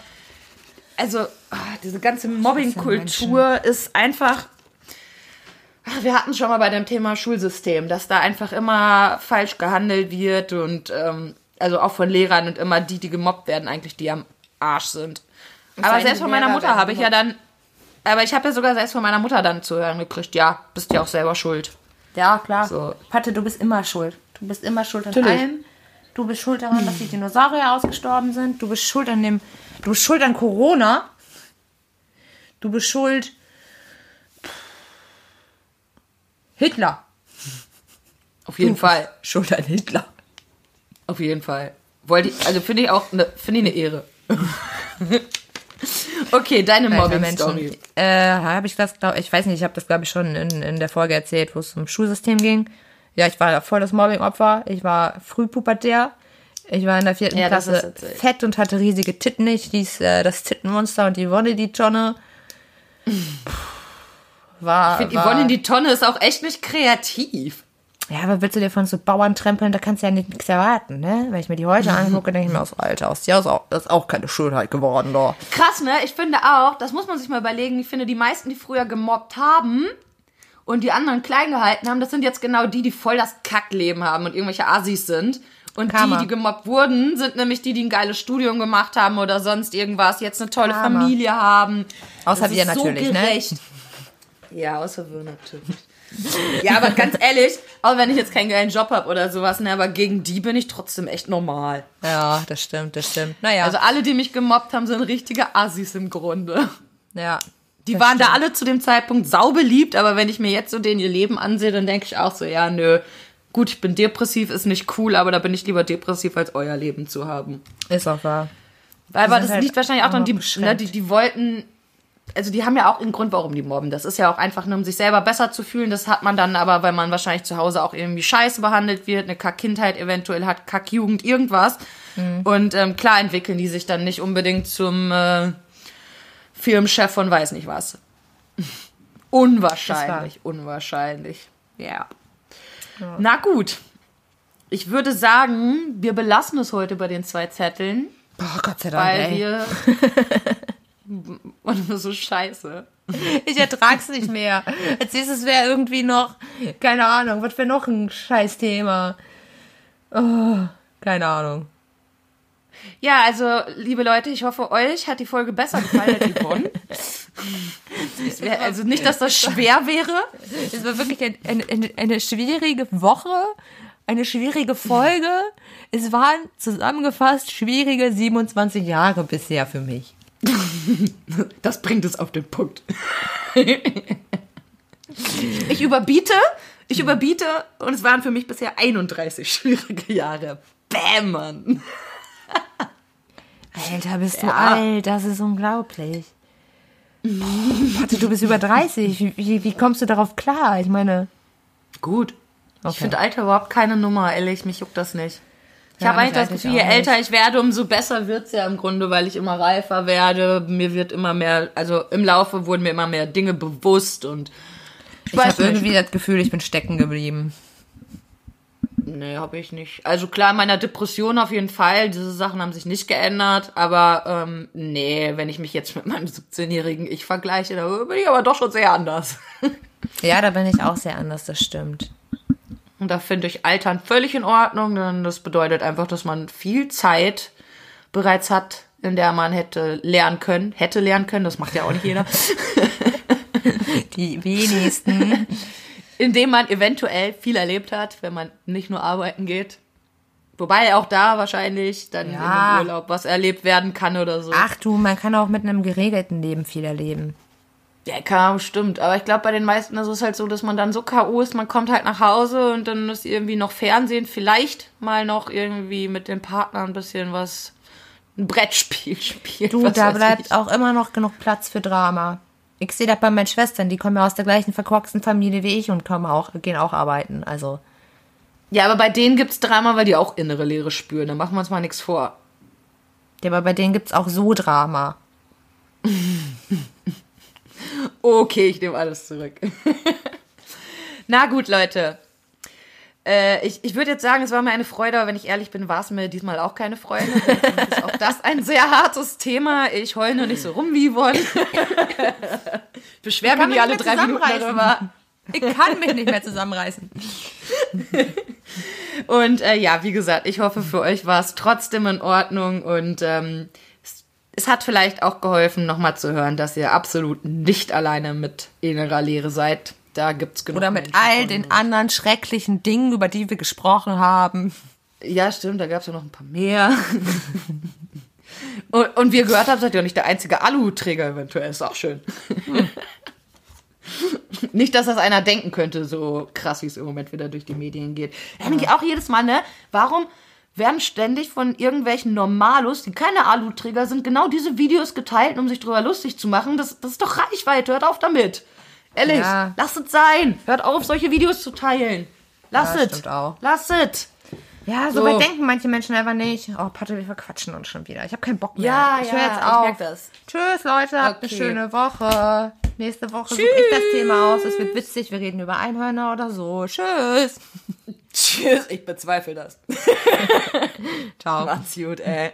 also ah, diese ganze Mobbingkultur ist einfach. Ach, Wir hatten schon mal bei dem Thema Schulsystem, dass da einfach immer falsch gehandelt wird und ähm, also auch von Lehrern und immer die, die gemobbt werden, eigentlich die am Arsch sind. Aber allem selbst von meiner Mutter habe ich ja dann, aber ich habe ja sogar selbst von meiner Mutter dann zu hören gekriegt, ja, bist ja auch selber schuld. Ja, klar. So. Patte, du bist immer schuld. Du bist immer schuld an Natürlich. allem. Du bist schuld daran, dass die Dinosaurier ausgestorben sind. Du bist schuld an dem. Du bist schuld an Corona. Du bist schuld. Hitler. Auf jeden Fall. Schuld an Hitler. Auf jeden Fall. Wollte ich, also finde ich auch eine, finde ich eine Ehre. okay, deine Mobbing-Story. Äh, habe ich das, glaub, ich weiß nicht, ich habe das, glaube ich, schon in, in der Folge erzählt, wo es um Schulsystem ging. Ja, ich war voll das Mobbing-Opfer. Ich war frühpubertär. Ich war in der vierten Ja, du Klasse fett und hatte riesige Titten. Ich hieß äh, das Tittenmonster und die Wonne, die Jonne. War, Ich finde, Yvonne in die Tonne ist auch echt nicht kreativ. Ja, aber willst du dir von so Bauern trempeln, da kannst du ja nichts erwarten, ne? Wenn ich mir die heute angucke, denke ich mir aus, Alter, aus dir ist auch, das ist auch keine Schönheit geworden, da. Krass, ne? Ich finde auch, das muss man sich mal überlegen. Ich finde, die meisten, die früher gemobbt haben und die anderen klein gehalten haben, das sind jetzt genau die, die voll das Kackleben haben und irgendwelche Assis sind. Und Karma. die, die gemobbt wurden, sind nämlich die, die ein geiles Studium gemacht haben oder sonst irgendwas, jetzt eine tolle Karma. Familie haben. Außer Das wir ist natürlich, so ne? Ja, außer wir natürlich. ja, aber ganz ehrlich, auch wenn ich jetzt keinen geilen Job habe oder sowas, ne, aber gegen die bin ich trotzdem echt normal. Ja, das stimmt, das stimmt. Naja, Also alle, die mich gemobbt haben, sind richtige Assis im Grunde. ja. Die waren da stimmt. alle zu dem Zeitpunkt saubeliebt, aber wenn ich mir jetzt so den ihr Leben ansehe, dann denke ich auch so, ja, nö, gut, ich bin depressiv, ist nicht cool, aber da bin ich lieber depressiv, als euer Leben zu haben. Ist auch wahr. Weil, aber das halt liegt wahrscheinlich auch daran, die, ne, die, die wollten, also die haben ja auch einen Grund, warum die mobben. Das ist ja auch einfach nur, um sich selber besser zu fühlen. Das hat man dann aber, weil man wahrscheinlich zu Hause auch irgendwie scheiße behandelt wird, eine Kack-Kindheit eventuell hat, Kack-Jugend, irgendwas. Mhm. Und ähm, klar entwickeln die sich dann nicht unbedingt zum äh, Firmenchef von weiß nicht was. Unwahrscheinlich, unwahrscheinlich. Ja. Na gut. Ich würde sagen, wir belassen es heute bei den zwei Zetteln, Boah, Gott sei Dank, weil ey. wir. Und so scheiße. Ich ertrag's nicht mehr. Als nächstes wäre irgendwie noch, keine Ahnung, was wäre noch ein Scheißthema? Oh, keine Ahnung. Ja, also, liebe Leute, ich hoffe, euch hat die Folge besser gefallen als Yvonne. Wär, also nicht, dass das schwer wäre. Es war wirklich ein, eine, eine, eine schwierige Woche, eine schwierige Folge. Es waren zusammengefasst schwierige 27 Jahre bisher für mich. Das bringt es auf den Punkt. Ich überbiete, ich überbiete und es waren für mich bisher 31 schwierige Jahre. Bäm, Mann. Alter, bist du Ja. alt, das ist unglaublich. Warte, du bist über 30. Wie, wie, wie kommst du darauf klar? Ich meine, Gut. Ich Okay. finde Alter überhaupt keine Nummer, ehrlich, mich juckt das nicht. Ich habe eigentlich das Gefühl, je älter ich werde, umso besser wird's ja im Grunde, weil ich immer reifer werde. Mir wird immer mehr, also im Laufe wurden mir immer mehr Dinge bewusst und ich ich habe irgendwie das Gefühl, ich bin stecken geblieben. Nee, habe ich nicht. Also klar, in meiner Depression auf jeden Fall. Diese Sachen haben sich nicht geändert. Aber ähm, nee, wenn ich mich jetzt mit meinem 17-jährigen Ich vergleiche, da bin ich aber doch schon sehr anders. Ja, da bin ich auch sehr anders, das stimmt. Und da finde ich Altern völlig in Ordnung, denn das bedeutet einfach, dass man viel Zeit bereits hat, in der man hätte lernen können. Hätte lernen können, das macht ja auch nicht jeder. Die wenigsten. Indem man eventuell viel erlebt hat, wenn man nicht nur arbeiten geht. Wobei auch da wahrscheinlich dann Ja. im Urlaub was erlebt werden kann oder so. Ach du, man kann auch mit einem geregelten Leben viel erleben. Ja, klar, stimmt. Aber ich glaube, bei den meisten ist es halt so, dass man dann so K.O. ist, man kommt halt nach Hause und dann ist irgendwie noch Fernsehen, vielleicht mal noch irgendwie mit dem Partner ein bisschen was, ein Brettspiel spielt. Du, da bleibt ich. auch immer noch genug Platz für Drama. Ich sehe das bei meinen Schwestern, die kommen ja aus der gleichen verkorksten Familie wie ich und kommen auch, gehen auch arbeiten. Also, Ja, aber bei denen gibt's Drama, weil die auch innere Leere spüren. Da machen wir uns mal nichts vor. ja, aber bei denen gibt's auch so Drama. Okay, ich nehme alles zurück. Na gut, Leute. Äh, ich ich würde jetzt sagen, es war mir eine Freude, aber wenn ich ehrlich bin, war es mir diesmal auch keine Freude. Ist auch das ein sehr hartes Thema. Ich heule nur nicht so rum wie Yvonne. Beschwer mich nicht alle drei Minuten darüber. Ich kann mich nicht mehr zusammenreißen. Und äh, ja, wie gesagt, ich hoffe, für euch war es trotzdem in Ordnung und ähm, es, hat vielleicht auch geholfen, nochmal zu hören, dass ihr absolut nicht alleine mit innerer Leere seid. Da gibt's genug Oder mit Menschen all den anderen schrecklichen Dingen, über die wir gesprochen haben. Ja, stimmt, da gab's ja noch ein paar mehr. und, und wie ihr gehört habt, seid ihr auch nicht der einzige Alu-Träger eventuell. Ist auch schön. nicht, dass das einer denken könnte, so krass, wie es im Moment wieder durch die Medien geht. Ja. ich auch jedes Mal, ne? Warum werden ständig von irgendwelchen Normalos, die keine Alu-Träger sind, genau diese Videos geteilt, um sich drüber lustig zu machen? Das, das ist doch Reichweite, hört auf damit. Ehrlich, Ja. lasst es sein. Hört auf, solche Videos zu teilen. Lasst Ja, es. Lasst es. Ja, so, So. weit denken manche Menschen einfach nicht. Oh, Patte, wir verquatschen uns schon wieder. Ich habe keinen Bock mehr. Ja, ich ja, höre jetzt ich auf. merk das. Tschüss, Leute. Habt Okay. eine schöne Woche. Nächste Woche suche ich das Thema aus. Es wird witzig. Wir reden über Einhörner oder so. Tschüss. Tschüss, ich bezweifle das. Ciao. Macht's gut, ey.